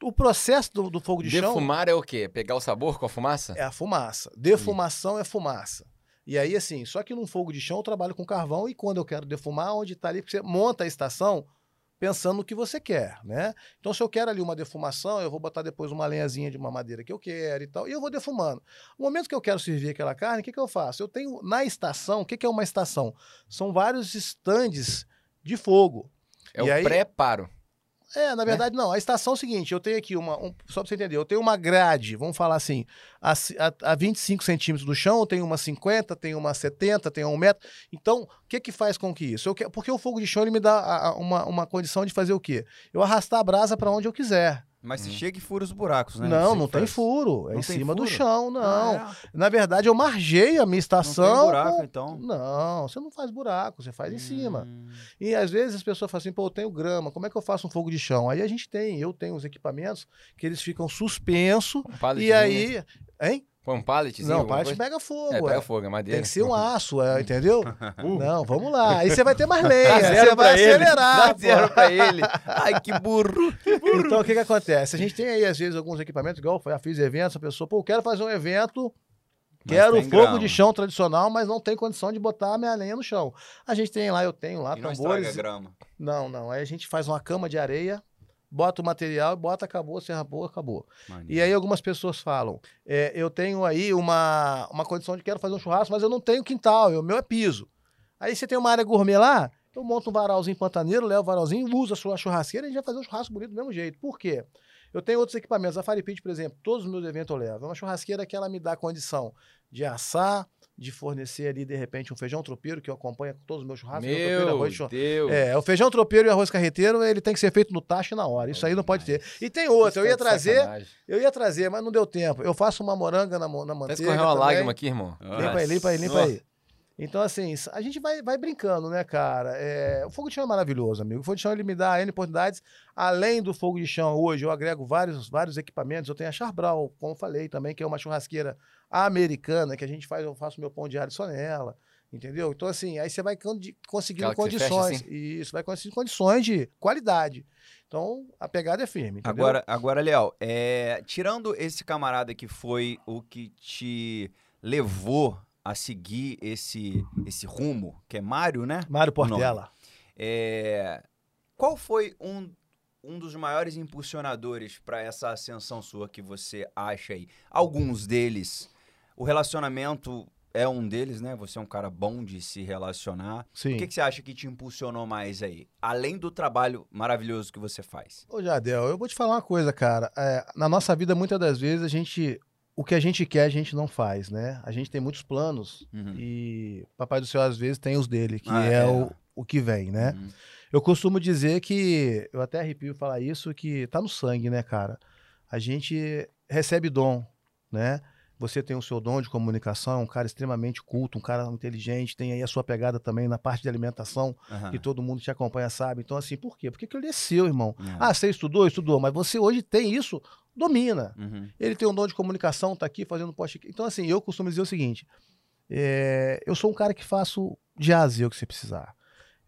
O processo do, do fogo de chão Defumar é o quê? Pegar o sabor com a fumaça? é a fumaça. Defumação é fumaça. E aí, assim, só que num fogo de chão eu trabalho com carvão e quando eu quero defumar, onde está ali, porque você monta a estação pensando no que você quer, né? Então, se eu quero ali uma defumação, eu vou botar depois uma lenhazinha de uma madeira que eu quero e tal, e eu vou defumando. No momento que eu quero servir aquela carne, o que, que eu faço? Eu tenho na estação, o que, que é uma estação? São vários estandes de fogo. É E o aí- preparo. É, na verdade, não. A estação é o seguinte: eu tenho aqui uma. um- só pra você entender, eu tenho uma grade, vamos falar assim, a, a, a 25 centímetros do chão, eu tenho uma 50, tenho uma 70, tenho um metro. Então, o que que faz com que isso? Eu que- porque o fogo de chão ele me dá a- a- uma, uma condição de fazer o quê? Eu arrastar a brasa para onde eu quiser. Mas se Hum. chega e fura os buracos, né? Não, não tem furo. É Não em cima do furo? chão, não. Ah, Na verdade, eu margei a minha é? Não estação. tem buraco, com- então. Não, você não faz buraco, você faz em cima. Hum. E às vezes as pessoas falam assim, pô, eu tenho grama, como é que eu faço um fogo de chão? Aí a gente tem, eu tenho os equipamentos que eles ficam suspensos Um e aí. Hein? Põe um palletzinho. Não, coisa? pega fogo. É, pega é. fogo, é madeira. Tem que ser um aço, é, entendeu? [laughs] Uh. Não, vamos lá. Aí você vai ter mais lenha, você vai ele. acelerar. Dá zero pra ele. Ai, [laughs] que burro. Então, o que que acontece? A gente tem aí, às vezes, alguns equipamentos, igual eu fiz eventos, a pessoa, pô, eu quero fazer um evento, Mas quero fogo grama. de chão tradicional, mas não tem condição de botar a minha lenha no chão. A gente tem lá, eu tenho lá E não estraga tambores. a grama. Não, não. Aí a gente faz uma cama de areia, bota o material, bota, acabou, serra boa, acabou. E aí algumas pessoas falam, é, eu tenho aí uma, uma condição de quero fazer um churrasco, mas eu não tenho quintal, o meu é piso. Aí você tem uma área gourmet lá, eu monto um varalzinho pantaneiro, levo o varalzinho, uso a sua churrasqueira e a gente vai fazer um churrasco bonito do mesmo jeito. Por quê? Eu tenho outros equipamentos, a Fire Pit, por exemplo, todos os meus eventos eu levo. É uma churrasqueira que ela me dá condição de assar, de fornecer ali, de repente, um feijão tropeiro, que eu acompanho com todos os meus churrascos. tropeiro, Meu arroz. Deus. É, o feijão tropeiro e o arroz carreteiro, ele tem que ser feito no tacho e na hora. Isso aí não pode ter. E tem outra, eu ia de trazer, sacanagem. eu ia trazer, mas não deu tempo. Eu faço uma moranga na, na manteiga escorreu uma também. lágrima aqui, irmão. Limpa aí, limpa aí, limpa aí. Então, assim, a gente vai, vai brincando, né, cara? É, o fogo de chão é maravilhoso, amigo. O fogo de chão ele me dá N oportunidades. Além do fogo de chão, hoje eu agrego vários, vários equipamentos. Eu tenho a Charbral, como falei também, que é uma churrasqueira americana, que a gente faz, eu faço meu pão diário só nela. Entendeu? Então, assim, aí você vai conseguindo você fecha condições. assim? Isso, vai conseguindo condições de qualidade. Então, a pegada é firme. Entendeu? Agora, agora, Léo, é, tirando esse camarada que foi o que te levou a seguir esse, esse rumo, que é Mário, né? Mário. Portela. É, qual foi um, um dos maiores impulsionadores para essa ascensão sua que você acha aí? Alguns deles, o relacionamento é um deles, né? Você é um cara bom de se relacionar. Sim. O que, que você acha que te impulsionou mais aí? Além do trabalho maravilhoso que você faz. Ô, Jardel, eu vou te falar uma coisa, cara. É, na nossa vida, muitas das vezes, a gente. O que a gente quer, a gente não faz, né? A gente tem muitos planos Uhum. e Papai do Céu, às vezes, tem os dele, que Ah, é, é. O, o que vem, né? Uhum. Eu costumo dizer que. Eu até arrepio falar isso, que tá no sangue, né, cara? A gente recebe dom, né? Você tem o seu dom de comunicação, é um cara extremamente culto, um cara inteligente, tem aí a sua pegada também na parte de alimentação, Aham. que todo mundo te acompanha sabe. Então, assim, por quê? Porque aquilo ali é seu, irmão. É. Ah, você estudou? Estudou. Mas você hoje tem isso, domina. Uhum. Ele tem um dom de comunicação, tá aqui fazendo post. Então, assim, eu costumo dizer o seguinte: é, eu sou um cara que faço de A a Z o que você precisar.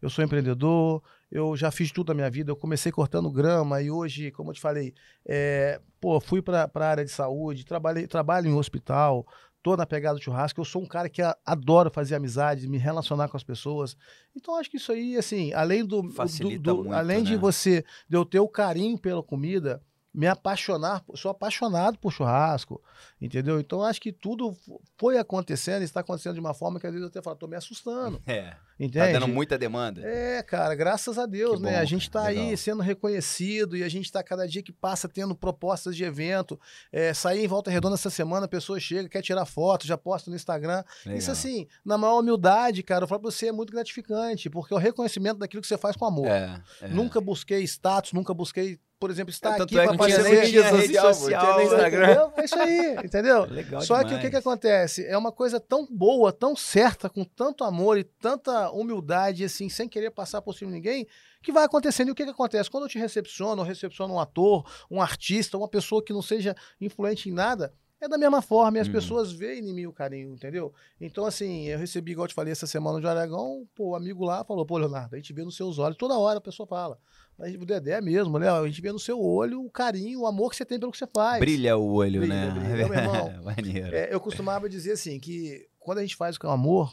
Eu sou empreendedor, eu já fiz tudo na minha vida. Eu comecei cortando grama e hoje, como eu te falei, é, pô, fui para a área de saúde, trabalhei, trabalho em hospital, tô na pegada do churrasco. Eu sou um cara que a- adoro fazer amizade, me relacionar com as pessoas. Então, acho que isso aí, assim, além do. do- do- muito, além de né? você, de eu ter o carinho pela comida, me apaixonar, sou apaixonado por churrasco, entendeu? Então acho que tudo foi acontecendo, está acontecendo de uma forma que às vezes eu até falo, tô me assustando, É. entende? Tá dando muita demanda. É, cara, graças a Deus, Que né? bom, a gente tá cara, aí sendo reconhecido e a gente tá cada dia que passa tendo propostas de evento. É, sair em Volta Redonda essa semana, a pessoa chega, quer tirar foto, já posta no Instagram. Isso Legal. assim, na maior humildade, cara, eu falo pra você, é muito gratificante, porque é o reconhecimento daquilo que você faz com amor. É, é. Nunca busquei status, nunca busquei, por exemplo, estar tanto aqui é tinha Mas nem tinha rede social, nem né? Instagram. Entendeu? É isso aí, [laughs] entendeu? Legal Só que o que, demais. que acontece? É uma coisa tão boa, tão certa, com tanto amor e tanta humildade, assim, sem querer passar por cima de ninguém, que vai acontecendo. E o que, que acontece? Quando eu te recepciono, eu recepciono um ator, um artista, uma pessoa que não seja influente em nada, é da mesma forma, e as Uhum. pessoas veem em mim o carinho, entendeu? Então, assim, eu recebi, igual eu te falei, essa semana no Aragão, pô, o amigo lá falou, pô, Leonardo, a gente vê nos seus olhos, toda hora a pessoa fala. Mas o Dedé mesmo, Léo, a gente vê no seu olho o carinho, o amor que você tem pelo que você faz. Brilha o olho, Brilha, né? brilha. Meu irmão, [laughs] Maneiro. É, eu costumava dizer assim, que quando a gente faz com amor,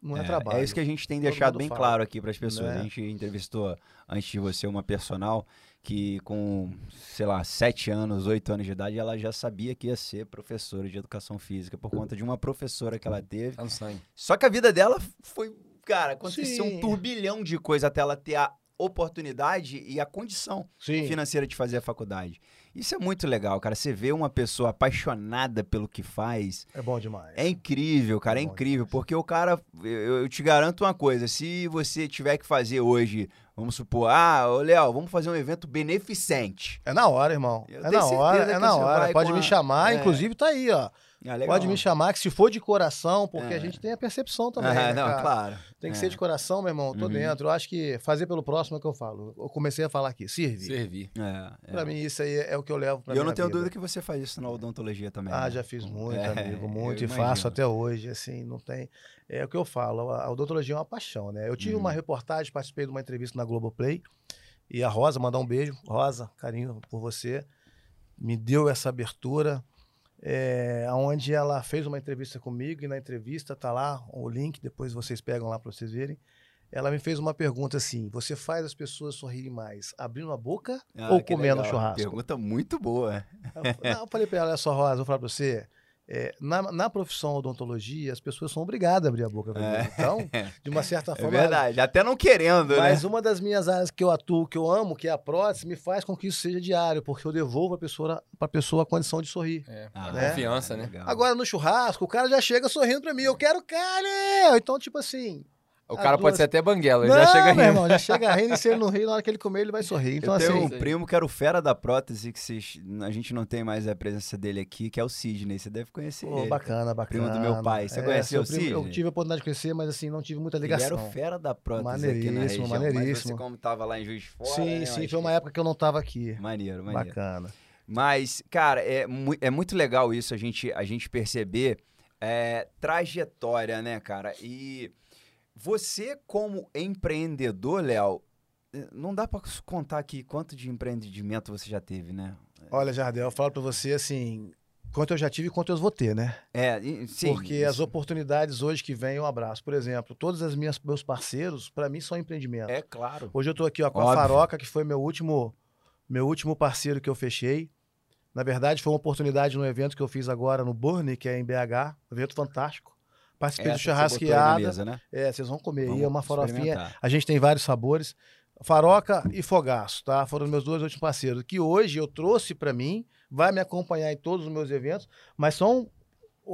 não é, trabalho. É isso que a gente tem Todo deixado bem fala, claro aqui para as pessoas. né? A gente entrevistou antes de você uma personal que com, sei lá, sete anos, oito anos de idade, ela já sabia que ia ser professora de educação física por conta de uma professora que ela teve. Tá sangue. Só que a vida dela foi, cara, aconteceu Sim. um turbilhão de coisa até ela ter a oportunidade e a condição Sim. financeira de fazer a faculdade. Isso é muito legal, cara. Você vê uma pessoa apaixonada pelo que faz. É bom demais. É incrível, cara, é Bom incrível. Porque o cara, eu, eu te garanto uma coisa: se você tiver que fazer hoje, vamos supor, ah, ô Léo, vamos fazer um evento beneficente. É na hora, irmão. Eu é na hora, é na hora. Pode com me a- chamar, é. inclusive tá aí, ó. Ah. Pode me chamar, que se for de coração, porque É. a gente tem a percepção também. Ah, né, não, cara? claro. Tem que É. ser de coração, meu irmão. Tô Uhum. dentro. Eu acho que fazer pelo próximo é o que eu falo. Eu comecei a falar aqui, servir. Servir. É, é. Pra mim, isso aí é o que eu levo pra E eu não tenho vida. dúvida que você faz isso na odontologia também. Ah, né? já fiz muito, É, amigo, muito, e imagino. faço até hoje, assim, não tem... É o que eu falo, a a odontologia é uma paixão, né? Eu tive Uhum. uma reportagem, participei de uma entrevista na Globoplay, e a Rosa, mandar um beijo, Rosa, carinho por você, me deu essa abertura, é, onde ela fez uma entrevista comigo, e na entrevista tá lá o link, depois vocês pegam lá para vocês verem, ela me fez uma pergunta assim, você faz as pessoas sorrirem mais abrindo a boca Ah, ou comendo legal. churrasco? Pergunta muito boa. Eu, não, eu falei pra ela, olha só, Rosa, vou falar pra você. É, na, na profissão odontologia, as pessoas são obrigadas a abrir a boca pra mim. Então, de uma certa [laughs] É forma. verdade. Até não querendo, Mas né? uma das minhas áreas que eu atuo, que eu amo, que é a prótese, me faz com que isso seja diário, porque eu devolvo a pessoa, pra pessoa a condição de sorrir. É, Ah, a né? confiança, né? legal. Agora, no churrasco, o cara já chega sorrindo pra mim, eu quero carne! Então, tipo assim. O cara duas- pode ser até banguela, ele não, já chega meu rindo. irmão, já chega rindo e se ele não rir, na hora que ele comer, ele vai sorrir. Então, eu tenho assim. um primo que era o fera da prótese, que vocês- a gente não tem mais a presença dele aqui, que é o Sidney. Você deve conhecer Pô, ele. bacana, bacana. Primo do meu pai. Você conheceu seu o primo- Eu Sidney? tive a oportunidade de conhecer, mas assim, não tive muita Ele ligação. era o fera da prótese aqui na Maneiríssimo, região. Mas você, maneiríssimo. como tava lá em Juiz de Fora... sim, né, eu sim, foi uma que- época que eu não estava aqui. Maneiro, maneiro. Bacana. Mas, cara, é, mu- é muito legal isso, a gente, a gente perceber é, trajetória, né, cara? E você, como empreendedor, Léo, eh, não dá pra contar aqui quanto de empreendimento você já teve, né? Olha, Jardel, eu falo pra você assim, quanto eu já tive e quanto eu vou ter, né? É, sim. Porque isso as oportunidades hoje que vêm, eu abraço. Por exemplo, todos os meus parceiros, para mim, são empreendimentos. É claro. Hoje eu tô aqui ó, com Óbvio. a Faroca, que foi meu último, meu último parceiro que eu fechei. Na verdade, foi uma oportunidade no evento que eu fiz agora no Burnie, que é em BH. Um evento fantástico. Participei Essa do aí na churrasqueada. mesa, né? É, vocês vão comer aí, Vamos é uma farofinha. A gente tem vários sabores. Faroca e fogaço, tá? Foram meus dois últimos parceiros. Que hoje eu trouxe para mim, vai me acompanhar em todos os meus eventos, mas são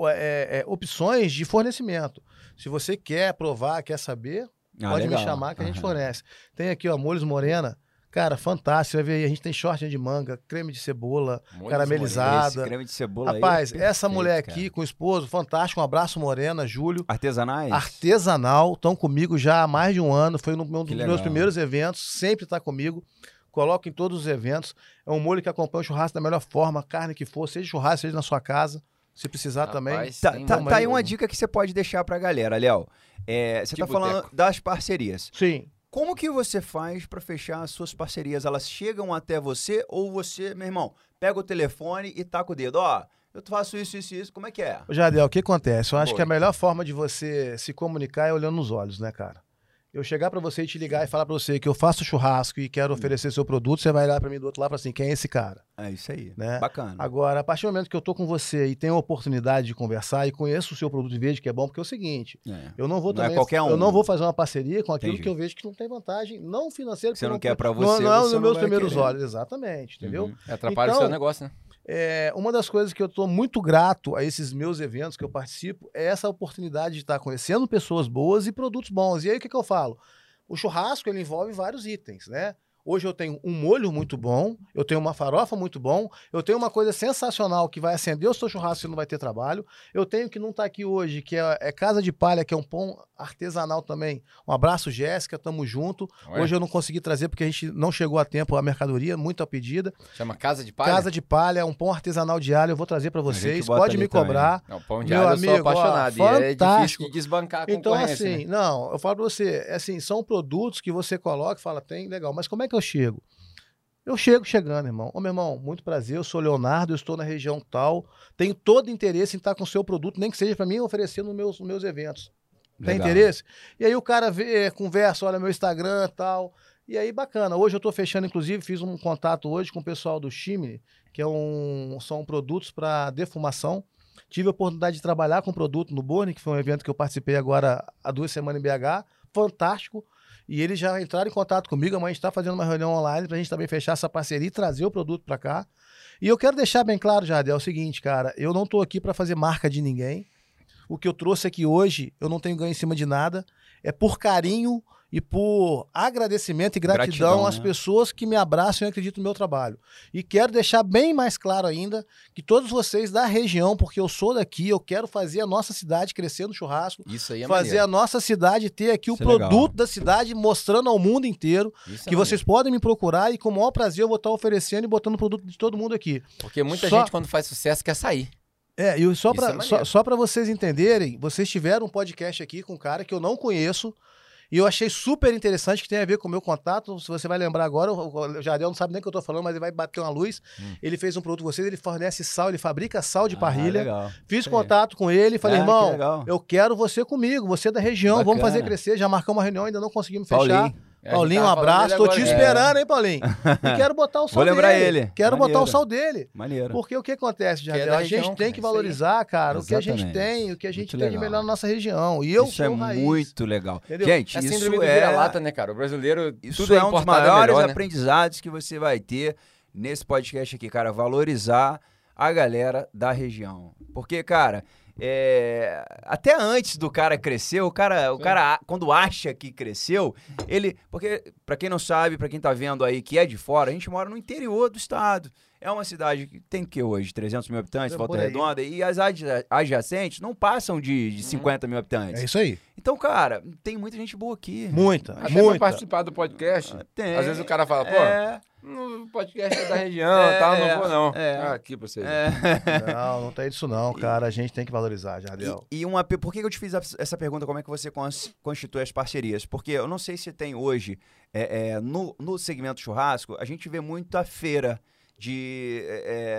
é, é, opções de fornecimento. Se você quer provar, quer saber, Ah, pode legal. me chamar que a gente Aham. fornece. Tem aqui, ó, molhos morena. Cara, fantástico. Você vai ver aí, a gente tem shortinha de manga, creme de cebola, Molhos caramelizado. Esse creme de cebola aí é Rapaz, essa perfeito, mulher cara. aqui com o esposo, fantástico. Um abraço, Morena, Júlio. Artesanais? Artesanal, estão comigo já há mais de um ano. Foi um dos legal. meus primeiros eventos, sempre está comigo. Coloco em todos os eventos. É um molho que acompanha o churrasco da melhor forma, carne que for, seja churrasco, seja na sua casa. Se precisar também. Rapaz, Tá, tem tá- uma- tá aí uma dica que você pode deixar pra galera, Léo. É, você Que tá falando boteco. das parcerias. Sim. Como que você faz pra fechar as suas parcerias? Elas chegam até você ou você, meu irmão, pega o telefone e taca o dedo? Ó, eu faço isso, isso, isso. Como é que é? Ô, Jardel, o que acontece? Eu acho Oi. que a melhor forma de você se comunicar é olhando nos olhos, né, cara? Eu chegar pra você e te ligar e falar pra você que eu faço churrasco e quero oferecer seu produto, você vai olhar pra mim do outro lado e falar assim: quem é esse cara? É isso aí. Né? Bacana. Agora, a partir do momento que eu tô com você e tenho a oportunidade de conversar e conheço o seu produto e vejo que é bom, porque é o seguinte, É. eu não vou Não é também, qualquer um. eu não vou fazer uma parceria com aquilo Entendi. que eu vejo que não tem vantagem, não financeira, Você não eu quer não, você, não, você nos não meus primeiros querer. olhos, exatamente, entendeu? Uhum. Atrapalha o Então, seu negócio, né? É, uma das coisas que eu estou muito grato a esses meus eventos que eu participo é essa oportunidade de estar conhecendo pessoas boas e produtos bons. E aí o que, que eu falo? O churrasco ele envolve vários itens, né? Hoje eu tenho um molho muito bom, eu tenho uma farofa muito bom, eu tenho uma coisa sensacional que vai acender o seu churrasco e não vai ter trabalho. Eu tenho que não está aqui hoje, que é, é Casa de Palha, que é um pão artesanal também. Um abraço, Jéssica, tamo junto. Ué, Hoje eu não consegui trazer porque a gente não chegou a tempo a mercadoria, muito a pedida. Chama Casa de Palha? Casa de Palha, um pão artesanal de alho, eu vou trazer para vocês. Pode me cobrar. Não, pão de Meu alho eu sou amigo, ó, apaixonado. e é difícil fantástico. de desbancar a Então, assim, né? não, eu falo pra você, é assim, são produtos que você coloca e fala, tem, legal, mas como é que eu chego? Eu chego chegando, irmão. Ô, meu irmão, muito prazer, eu sou Leonardo, eu estou na região tal, tenho todo interesse em estar com o seu produto, nem que seja para mim oferecer nos meus, nos meus eventos. Tem Legal. interesse? E aí o cara vê, conversa, olha meu Instagram e tal. E aí, bacana. Hoje eu estou fechando, inclusive, fiz um contato hoje com o pessoal do Chimney, que é um, são produtos para defumação. Tive a oportunidade de trabalhar com produto no Borne, que foi um evento que eu participei agora há duas semanas em BH. Fantástico. E eles já entraram em contato comigo. Amanhã a gente está fazendo uma reunião online para a gente também fechar essa parceria e trazer o produto para cá. E eu quero deixar bem claro, Jardel, é o seguinte, cara. Eu não estou aqui para fazer marca de ninguém. O que eu trouxe aqui hoje, eu não tenho ganho em cima de nada. É por carinho e por agradecimento e gratidão, Gratidão, às né? pessoas que me abraçam e acreditam no meu trabalho. E quero deixar bem mais claro ainda que todos vocês da região, porque eu sou daqui, eu quero fazer a nossa cidade crescer no churrasco, Isso aí é fazer maneiro. a nossa cidade ter aqui o Isso é legal. produto da cidade mostrando ao mundo inteiro Isso é que vocês podem me procurar e com o maior prazer eu vou estar oferecendo e botando o produto de todo mundo aqui. maneiro. Porque muita Só- gente, quando faz sucesso, quer sair. É, e só para é maneiro. só, só para vocês entenderem, vocês tiveram um podcast aqui com um cara que eu não conheço e eu achei super interessante que tem a ver com o meu contato. Se você vai lembrar agora, o Jardel não sabe nem o que eu tô falando, mas ele vai bater uma luz. Hum. Ele fez um produto com vocês, ele fornece sal, ele fabrica sal de Ah, parrilha. Fiz aí. contato com ele, falei, Ah, que irmão, legal. eu quero você comigo, você é da região, vamos Bacana. fazer crescer. Já marcamos uma reunião, ainda não conseguimos fechar. Paulinho. É, Paulinho, um abraço. Tô te é. esperando, hein, Paulinho? E quero botar o sal Vou lembrar dele. ele. Quero botar o Maneiro. sal dele. Maneiro. Porque o que acontece, Que é Jardel? a gente tem que aí. valorizar, cara, o que a gente Exatamente. tem, o que a gente Muito tem de legal. melhor na nossa região. E eu isso é sou raiz. muito legal. Entendeu? Gente, É a isso do é, vira-lata, né, cara? O brasileiro, isso tudo é um dos maiores melhor, né? aprendizados que você vai ter nesse podcast aqui, cara. Valorizar a galera da região. Porque, cara, é, até antes do cara crescer, o cara, o Sim. cara, quando acha que cresceu, ele. Porque, pra quem não sabe, pra quem tá vendo aí que é de fora, a gente mora no interior do estado. É uma cidade que tem que hoje? 300 mil habitantes, É Volta. Redonda, e as adja- adjacentes não passam de, de 50 mil habitantes. É isso aí. Então, cara, tem muita gente boa aqui. Muita, Até muita. participar do podcast, Tem. às vezes o cara fala, pô, É, no podcast é da região É, e tal, é, não vou não. é. Ah, aqui pra vocês. é. Não, não tem isso não, [laughs] cara. A gente tem que valorizar, Jardel. E, e uma, por que eu te fiz essa pergunta? Como é que você cons- constitui as parcerias? Porque eu não sei se tem hoje, é, é, no, no segmento churrasco, a gente vê muito a feira de é,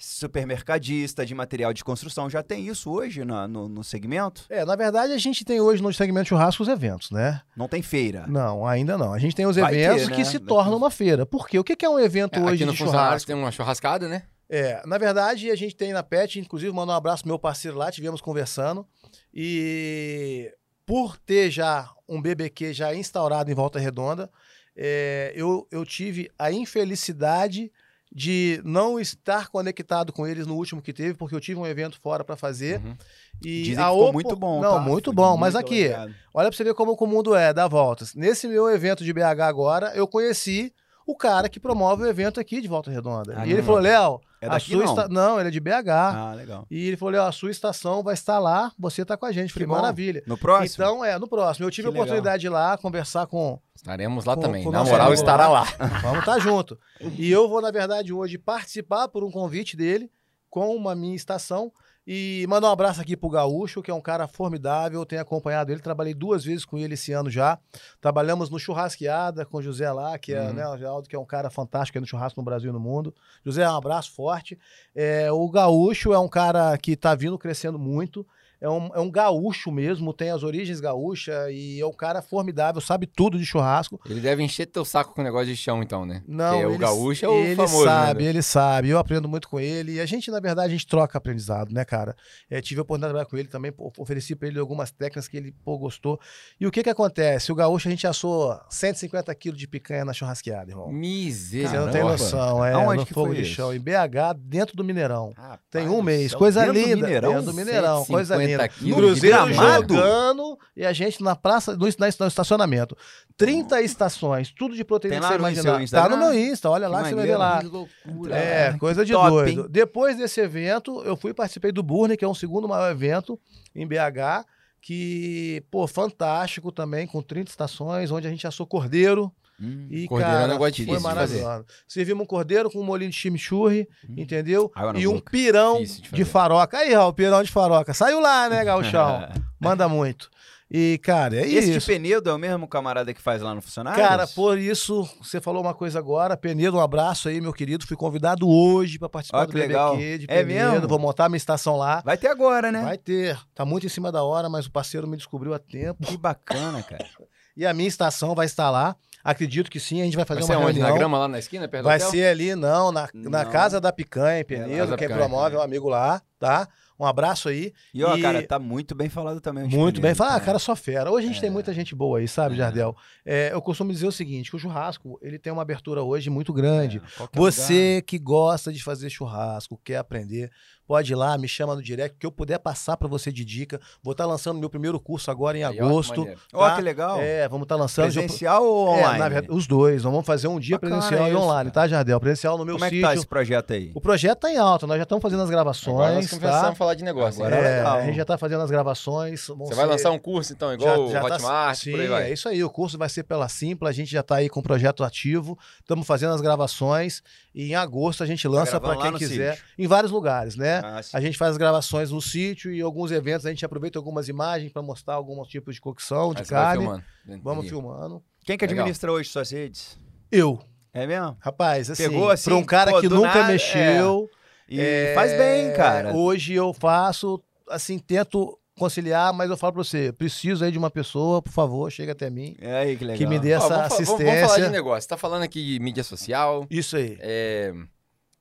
supermercadista, de material de construção. Já tem isso hoje na- no, no segmento? É, na verdade, a gente tem hoje no segmento churrasco os eventos, né? Não tem feira. Não, ainda não. A gente tem os Vai eventos ter, que né? se Daqui tornam uma feira. Por quê? O que que é um evento É, hoje aqui no de churrasco? tem uma churrascada, né? É, na verdade, a gente tem na PET, inclusive, mandar um abraço pro meu parceiro lá, tivemos conversando. E por ter já um BBQ já instaurado em Volta Redonda, é, eu, eu tive a infelicidade de não estar conectado com eles no último que teve, porque eu tive um evento fora para fazer. Uhum. E Dizem a que opo- muito bom, Não, tá? muito bom. Mas muito aqui, elogiado. olha pra você ver como o mundo é, dá voltas. Nesse meu evento de BH agora, eu conheci o cara que promove o evento aqui de Volta Redonda. Ah, e ele não. falou, Léo, É a daqui, sua não? esta- não, ele é de BH. Ah, legal. E ele falou, a sua estação vai estar lá, você tá com a gente. Falei, Que bom. maravilha. No próximo? Então, é, no próximo. Eu tive Que a oportunidade de ir lá conversar com. Estaremos lá Com- também. com Na moral, estará lá. lá. Vamos estar junto. E eu vou, na verdade, hoje participar por um convite dele com uma minha estação. E mandar um abraço aqui pro Gaúcho, que é um cara formidável. Tenho acompanhado ele, trabalhei duas vezes com ele esse ano já. Trabalhamos no Churrasqueada com o José lá, que é, Uhum. né, o Geraldo, que é um cara fantástico aí no churrasco no Brasil e no mundo. José, um abraço forte. É, o Gaúcho é um cara que tá vindo crescendo muito. É um, é um gaúcho mesmo, tem as origens gaúchas e é um cara formidável, sabe tudo de churrasco. Ele deve encher teu saco com o negócio de chão, então, né? Não, Porque o ele- gaúcho é o ele famoso, sabe, né? ele sabe. Eu aprendo muito com ele. E a gente, na verdade, a gente troca aprendizado, né, cara? É, tive a oportunidade de trabalhar com ele também, pô, ofereci pra ele algumas técnicas que ele pô, gostou. E o que que acontece? O gaúcho, a gente assou 150 quilos de picanha na churrasqueada, irmão. Você Misericórdia. não tem noção, é, Aonde no que fogo foi de isso? chão, em BH, dentro do Mineirão. Rapaz Tem do um mês, céu, coisa dentro do linda. Mineirão? Dentro do Mineirão, coisa 150 linda. quilos Cruzeiro gramado? jogando e a gente na praça, no, no estacionamento. 30 estações, tudo de proteína Tem que você imaginar. Tá no meu Insta, olha lá que você vai ver lá. Que loucura. É, Cara, coisa de top, doido. hein? Depois desse evento, eu fui e participei do Burner, que é um segundo maior evento em BH, que, pô, fantástico também, com 30 estações, onde a gente assou cordeiro. Hum. E, Cordeiro é um cara, negócio foi difícil maravilhoso. Servimos um cordeiro com um molinho de chimichurri, Hum. entendeu? E um boca. pirão de de, faroca. Aí, Raul, pirão de faroca. Saiu lá, né, [laughs] Gauchão? Manda muito. E, cara, é Esse isso. de Penedo é o mesmo camarada que faz lá no Funcionários? Cara, por isso, você falou uma coisa agora. Penedo, um abraço aí, meu querido. Fui convidado hoje para participar Ó, do que legal. BBQ de É Penedo. mesmo? Vou montar minha estação lá. Vai ter agora, né? Vai ter. Tá muito em cima da hora, mas o parceiro me descobriu a tempo. Que bacana, cara. [laughs] E a minha estação vai estar lá. Acredito que sim. A gente vai fazer Vai ser uma onde? reunião. Na grama lá na esquina, perto Vai do hotel? ser ali, não, na, na Não. Casa da Picanha, em Casa Penedo. Quem Picanha, promove é um amigo lá, tá? Um abraço aí. E, ó, E- cara, tá muito bem falado também. Muito bem. primeiros, Fala, ah, cara, só fera. Hoje a gente É. tem muita gente boa aí, sabe, É. Jardel? É, eu costumo dizer o seguinte, que o churrasco, ele tem uma abertura hoje muito grande. É, Você que gosta de fazer churrasco, quer aprender, pode ir lá, me chama no direct, que eu puder passar pra você de dica. Vou estar lançando meu primeiro curso agora em Aí, agosto. Ó, tá? que legal. É, vamos estar lançando. já- Presencial ou É, online? na verdade, os dois. Nós vamos fazer um dia Bacana presencial e online, cara. tá, Jardel? Presencial no meu Como é que sítio. tá esse projeto aí? O projeto tá em alta, nós já estamos fazendo as Agora gravações, nós começamos tá? a falar de negócio. Agora é É, legal. a gente já tá fazendo as gravações. Você vai ser- lançar um curso, então, igual o tá- Hotmart, sim, por aí vai. é isso aí. O curso vai ser pela Simpla. A gente já está aí com o projeto ativo. Estamos fazendo as gravações e em agosto a gente lança para quem quiser sítio? em vários lugares, né? Ah. A gente faz as gravações no sítio e alguns eventos a gente aproveita algumas imagens para mostrar alguns tipos de cocção, de Aí carne. filmando. Vamos Entendi. filmando. Quem que Legal. administra hoje suas redes? Eu, É mesmo? rapaz, assim, Pegou assim, para um cara pô, que nunca nada, mexeu, E É, faz bem, cara. Hoje eu faço, assim, tento conciliar, mas eu falo pra você, preciso aí de uma pessoa, por favor, chega até mim, É aí que legal. que me dê essa vamos, assistência. vamos falar de negócio. Você tá falando aqui de mídia social. Isso aí. é,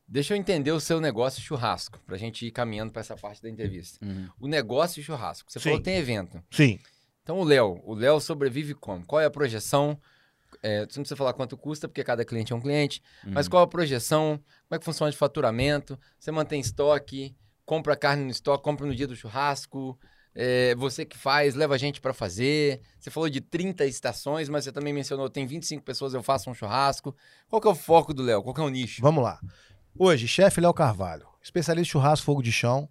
Deixa eu entender o seu negócio churrasco, pra gente ir caminhando pra essa parte da entrevista. Uhum. O negócio churrasco. Você Sim. falou que tem evento. Sim. Então, o Léo, o Léo sobrevive como? Qual é a projeção? É, você não precisa falar quanto custa, porque cada cliente é um cliente, mas Uhum. qual a projeção? Como é que funciona de faturamento? Você mantém estoque? Compra carne no estoque? Compra no dia do churrasco? É, você que faz, leva a gente para fazer. Você falou de 30 estações, mas você também mencionou tem 25 pessoas, eu faço um churrasco. Qual que é o foco do Léo? Qual que é o nicho? Vamos lá. Hoje, chefe Léo Carvalho, especialista em churrasco, fogo de chão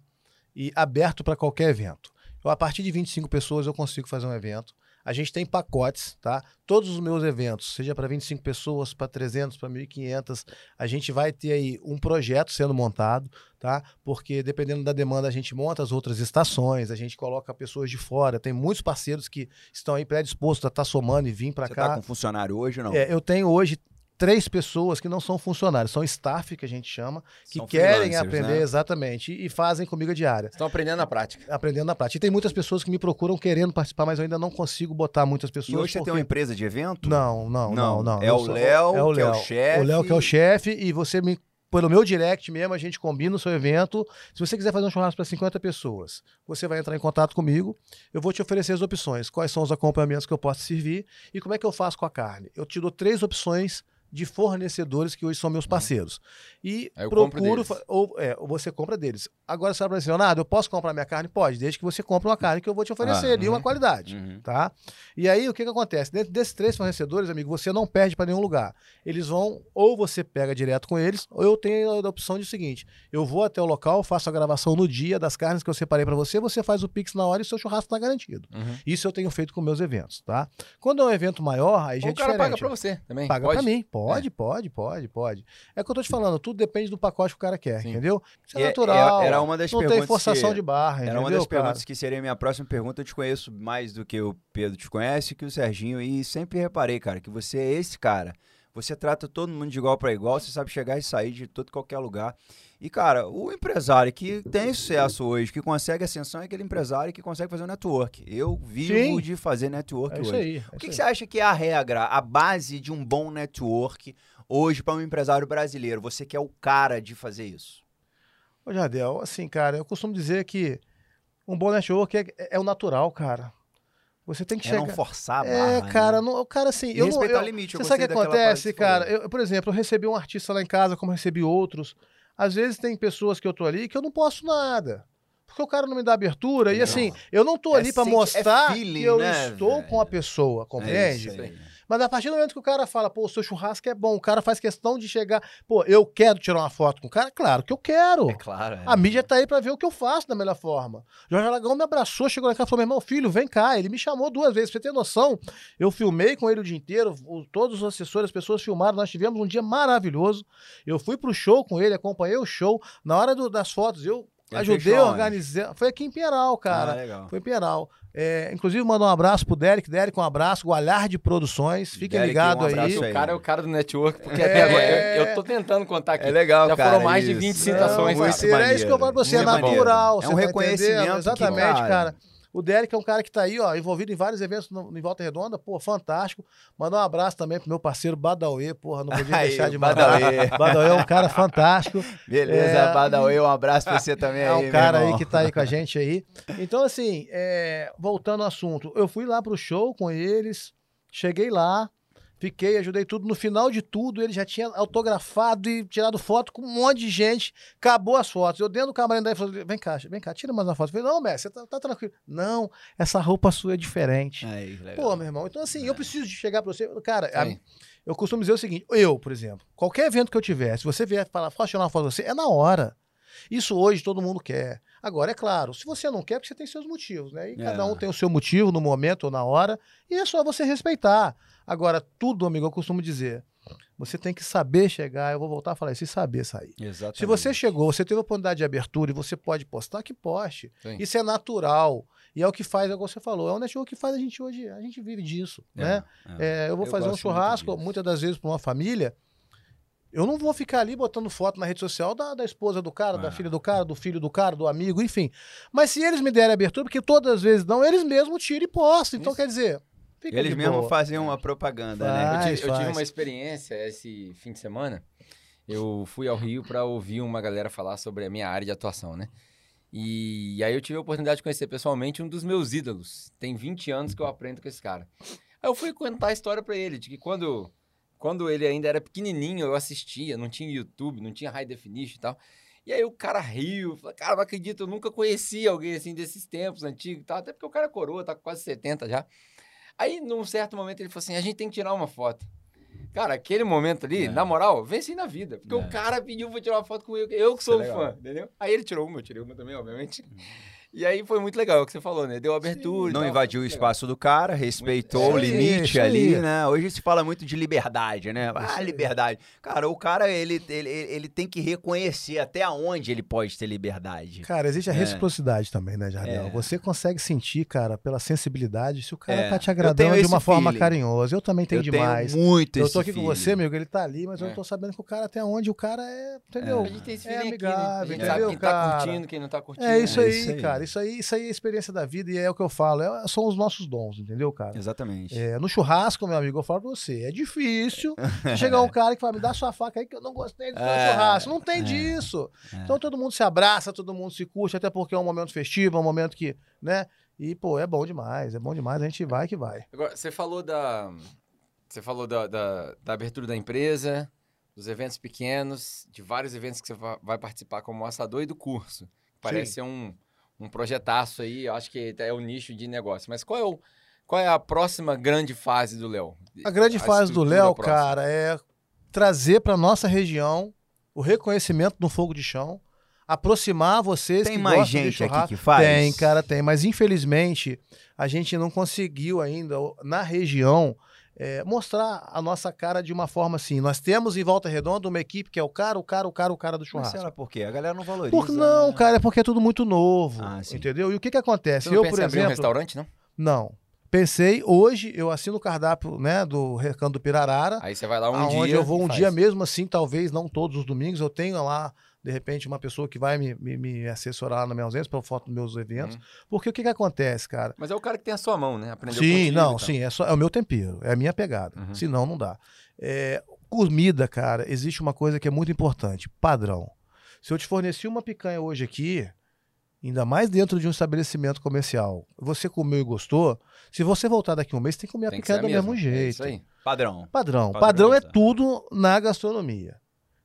e aberto para qualquer evento. Eu, a partir de 25 pessoas eu consigo fazer um evento. A gente tem pacotes, tá? Todos os meus eventos, seja para 25 pessoas, para 300, para 1.500, a gente vai ter aí um projeto sendo montado, tá? Porque dependendo da demanda a gente monta as outras estações, a gente coloca pessoas de fora. Tem muitos parceiros que estão aí predispostos a estar somando e vir para Você cá. tá com funcionário hoje ou não? É, eu tenho hoje três pessoas que não são funcionários, são staff que a gente chama, que São querem aprender né? exatamente e, e fazem comigo a diária. Estão aprendendo na prática. Aprendendo na prática. E tem muitas pessoas que me procuram querendo participar, mas eu ainda não consigo botar muitas pessoas. E hoje você tem porque- uma empresa de evento? Não, não, não, não. É Eu o sou- Léo, é o que é o Léo. chefe. O Léo que é o chefe e você me pelo meu direct mesmo, a gente combina o seu evento. Se você quiser fazer um churrasco para 50 pessoas, você vai entrar em contato comigo. Eu vou te oferecer as opções. Quais são os acompanhamentos que eu posso servir e como é que eu faço com a carne. Eu te dou três opções de fornecedores que hoje são meus parceiros. E procuro. Ou, é, você compra deles. Agora você vai assim, Leonardo, eu posso comprar minha carne? Pode, desde que você compre uma carne que eu vou te oferecer Ah, ali, uma uhum. qualidade. Uhum. Tá? E aí, o que, que acontece? Dentro desses três fornecedores, amigo, você não perde para nenhum lugar. Eles vão, ou você pega direto com eles, ou eu tenho a opção de seguinte: eu vou até o local, faço a gravação no dia das carnes que eu separei para você, você faz o Pix na hora e o seu churrasco está garantido. Uhum. Isso eu tenho feito com meus eventos, tá? Quando é um evento maior, aí já Ou é o cara diferente. paga pra você também. Paga pra mim. Pode, pode, pode, pode. É o que eu tô te falando, tudo depende do pacote que o cara quer, Sim. entendeu? Isso é E- natural. e era uma das não tem perguntas forçação que- de barra, Era uma das cara? perguntas que seria a minha próxima pergunta. Eu te conheço mais do que o Pedro te conhece, que o Serginho, e sempre reparei, cara, que você é esse cara. Você trata todo mundo de igual para igual, você sabe chegar e sair de todo qualquer lugar. E, cara, o empresário que tem sucesso hoje, que consegue ascensão, é aquele empresário que consegue fazer um network. Eu vivo Sim. de fazer network É hoje. isso aí. é O que, que você acha que é a regra, a base de um bom network hoje para um empresário brasileiro? Você que é o cara de fazer isso. Ô, Jardel, assim, cara, eu costumo dizer que um bom network é, é o natural, cara. Você tem que É chegar. não forçar a É, barra, cara, né? não, cara, assim, E eu não. respeitar eu- o limite. eu Você sabe o que acontece, cara? Eu, por exemplo, eu recebi um artista lá em casa, como recebi outros. Às vezes tem pessoas que eu tô ali que eu não posso nada. Porque o cara não me dá abertura. E Não. assim, eu não tô É ali senti- é mostrar feeling, que eu né, estou com a pessoa, É compreende? aí. Mas a partir do momento que o cara fala, pô, o seu churrasco é bom, o cara faz questão de chegar, pô, eu quero tirar uma foto com o cara? Claro que eu quero. É claro. é. A mídia tá aí pra ver o que eu faço da melhor forma. Jorge Aragão me abraçou, chegou lá e falou: meu irmão, filho, vem cá. Ele me chamou duas vezes. Pra você ter noção, eu filmei com ele o dia inteiro, todos os assessores, as pessoas filmaram. Nós tivemos um dia maravilhoso. Eu fui pro show com ele, acompanhei o show. Na hora do- das fotos, eu Ele ajudei a organizar. Foi aqui em Pinheiral, cara. Ah. Foi em Pinheiral. É, inclusive, mandar um abraço pro Derek. Derek, um abraço. De Produções. Fiquem ligados um aí. O cara é o cara do network, porque É. até agora eu, eu tô tentando contar aqui. É legal, Já cara. foram mais de isso. 20 Não, citações, muito cara. é isso que eu falo pra você, é natural. É você um tá reconhecimento entendendo? que, Exatamente, cara, cara. O Derek é um cara que tá aí, ó, envolvido em vários eventos no, em Volta Redonda, pô, fantástico. Mandar um abraço também pro meu parceiro Badauê, porra, não podia [laughs] Aí, deixar de Badauê. mandar. Badauê [laughs] é um cara fantástico. Beleza, É, Badauê, um abraço pra você também É aí, um meu cara aí que tá aí com a [laughs] gente aí. Então, assim, é, voltando ao assunto, eu fui lá pro show com eles, cheguei lá, fiquei, ajudei tudo. No final de tudo, ele já tinha autografado e tirado foto com um monte de gente. Acabou as fotos. Eu dentro do camarim daí falei: vem cá, vem cá, tira mais uma foto. Eu falei, não, mestre, você tá, tá tranquilo. Não, essa roupa sua é diferente. Aí. Pô, meu irmão, então assim, eu preciso de chegar pra você. Cara, a- eu costumo dizer o seguinte: eu, por exemplo, qualquer evento que eu tiver, se você vier falar, posso tirar uma foto com você, é na hora. Isso hoje todo mundo quer. Agora, é claro, se você não quer, porque você tem seus motivos, né? E É. cada um tem o seu motivo no momento ou na hora, e é só você respeitar. Agora, tudo, amigo, eu costumo dizer, você tem que saber chegar, eu vou voltar a falar isso, e saber sair. Exatamente. Se você chegou, você teve a oportunidade de abertura e você pode postar, que poste. Sim. Isso é natural. E é o que faz, é o que você falou, é o network que faz a gente hoje, a gente vive disso, né? é. É, eu vou Eu fazer um churrasco, muitas das vezes, para uma família. Eu não vou ficar ali botando foto na rede social da, da esposa do cara, da É. filha do cara, do filho do cara, do amigo, enfim. Mas se eles me derem abertura, porque todas as vezes não, eles mesmos tiram e postam. Então, Isso. quer dizer, fica Eles mesmo faziam uma propaganda, Vai. né? Eu tive, Faz, eu tive faz. uma experiência esse fim de semana. Eu fui ao Rio para ouvir uma galera falar sobre a minha área de atuação, né? E, aí eu tive a oportunidade de conhecer pessoalmente um dos meus ídolos. Tem 20 anos que eu aprendo com esse cara. Aí eu fui contar a história para ele, de que quando, quando ele ainda era pequenininho, eu assistia, não tinha YouTube, não tinha high definition e tal. E aí o cara riu, falou, cara, não acredito, eu nunca conheci alguém assim desses tempos antigos e tal, até porque o cara é coroa, tá com quase 70 já. Aí, num certo momento, ele falou assim: a gente tem que tirar uma foto. Cara, aquele momento ali, É. na moral, venci na vida. Porque É. o cara pediu pra tirar uma foto comigo, eu que é sou legal. fã, entendeu? Aí ele tirou uma, eu tirei uma também, obviamente. E aí foi muito legal é o que você falou, né? Deu abertura. e Não tal, invadiu o espaço do cara, respeitou Muito- o É, limite ali, né? Hoje se fala muito de liberdade, né? Ah, liberdade. Cara, o cara, ele, ele, ele tem que reconhecer até onde ele pode ter liberdade. Cara, existe a É. reciprocidade também, né, Jardel? É. Você consegue sentir, cara, pela sensibilidade, se o cara É. tá te agradando de uma forma feeling. carinhosa. Eu também tenho eu demais. tenho muito Eu esse tô aqui com feeling. você, amigo, ele tá ali, mas eu É. tô sabendo que o cara até onde o cara é, entendeu? A gente tem esse É feeling aqui, né? A amigável, gente entendeu, sabe quem tá cara? curtindo, quem não tá curtindo. É isso É aí, aí. Cara. Isso aí, isso aí é a experiência da vida e é o que eu falo. É, são os nossos dons, entendeu, cara? Exatamente. É, no churrasco, meu amigo, eu falo pra você, é difícil [laughs] chegar um cara que fala, me dá sua faca aí que eu não gostei do seu É, churrasco. Não tem é, disso. é. Então todo mundo se abraça, todo mundo se curte, até porque é um momento festivo, é um momento que, né? E, pô, é bom demais, é bom demais, a gente vai que vai. Agora, você falou da. Você falou da, da, da abertura da empresa, dos eventos pequenos, de vários eventos que você va- vai participar como assador e do curso. Parece ser um, um projetaço aí, eu acho que é o nicho de negócio. Mas qual é, o, qual é a próxima grande fase do Léo? A grande fase do Léo, cara, é trazer pra nossa região o reconhecimento no fogo de chão, aproximar vocês Tem que mais gostam de gente aqui que faz? Tem, cara, tem. Mas infelizmente a gente não conseguiu ainda, na região, é, mostrar a nossa cara de uma forma assim. Nós temos em Volta Redonda uma equipe que é o cara, o cara, o cara, o cara do Mas churrasco. será por quê? A galera não valoriza. Por não, né? cara, é porque é tudo muito novo. Ah, entendeu? E o que que acontece? Eu, por em abrir um exemplo. restaurante, não? não. Pensei, hoje eu assino o cardápio né, do Recanto do Pirarara. Aí você vai lá um aonde dia. eu vou um faz. dia mesmo assim, talvez não todos os domingos, eu tenho lá, de repente, uma pessoa que vai me, me, me assessorar na minha ausência pela foto dos meus eventos. Uhum. Porque o que que acontece, cara? Mas é o cara que tem a sua mão, né? Aprendeu sim, não, sim, é, só, é o meu tempero, é a minha pegada. Uhum. Senão, não dá. É, comida, cara, existe uma coisa que é muito importante: padrão. Se eu te forneci uma picanha hoje aqui, ainda mais dentro de um estabelecimento comercial, você comeu e gostou, se você voltar daqui um mês, tem que comer a picanha do mesmo É jeito. isso aí. Padrão. Padrão. Padrão, Padrão é tudo na gastronomia.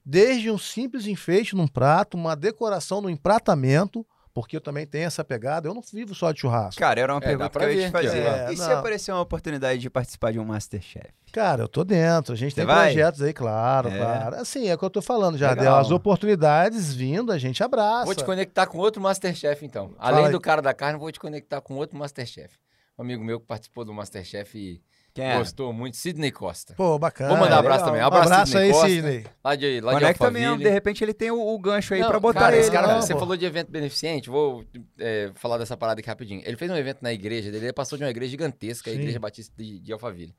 Desde um simples enfeite num prato, uma decoração no empratamento, porque eu também tenho essa pegada. Eu não vivo só de churrasco. Cara, era uma É, pergunta que pra eu ia te fazer. É, e se não. aparecer uma oportunidade de participar de um Masterchef? Cara, eu tô dentro. A gente Você tem vai? projetos aí, claro, É. claro. Assim, é o que eu tô falando, Jardel. As oportunidades vindo, a gente abraça. Vou te conectar com outro Masterchef, então. Fala Além aí. do cara da carne, vou te conectar com outro Masterchef. Um amigo meu que participou do Masterchef e Quem é? gostou muito, Sidney Costa. Pô, bacana. Vou mandar um abraço também. Um Abraço, abraço Sidney aí, Costa, Sidney. Lá de, lá de Conecta Alphaville. mesmo, de repente ele tem o, o gancho aí Não, pra botar cara, ele. esse cara, né? você pô. falou de evento beneficente, vou é, falar dessa parada aqui rapidinho. Ele fez um evento na igreja dele, ele passou de uma igreja gigantesca, a Sim. Igreja Batista de, de Alphaville.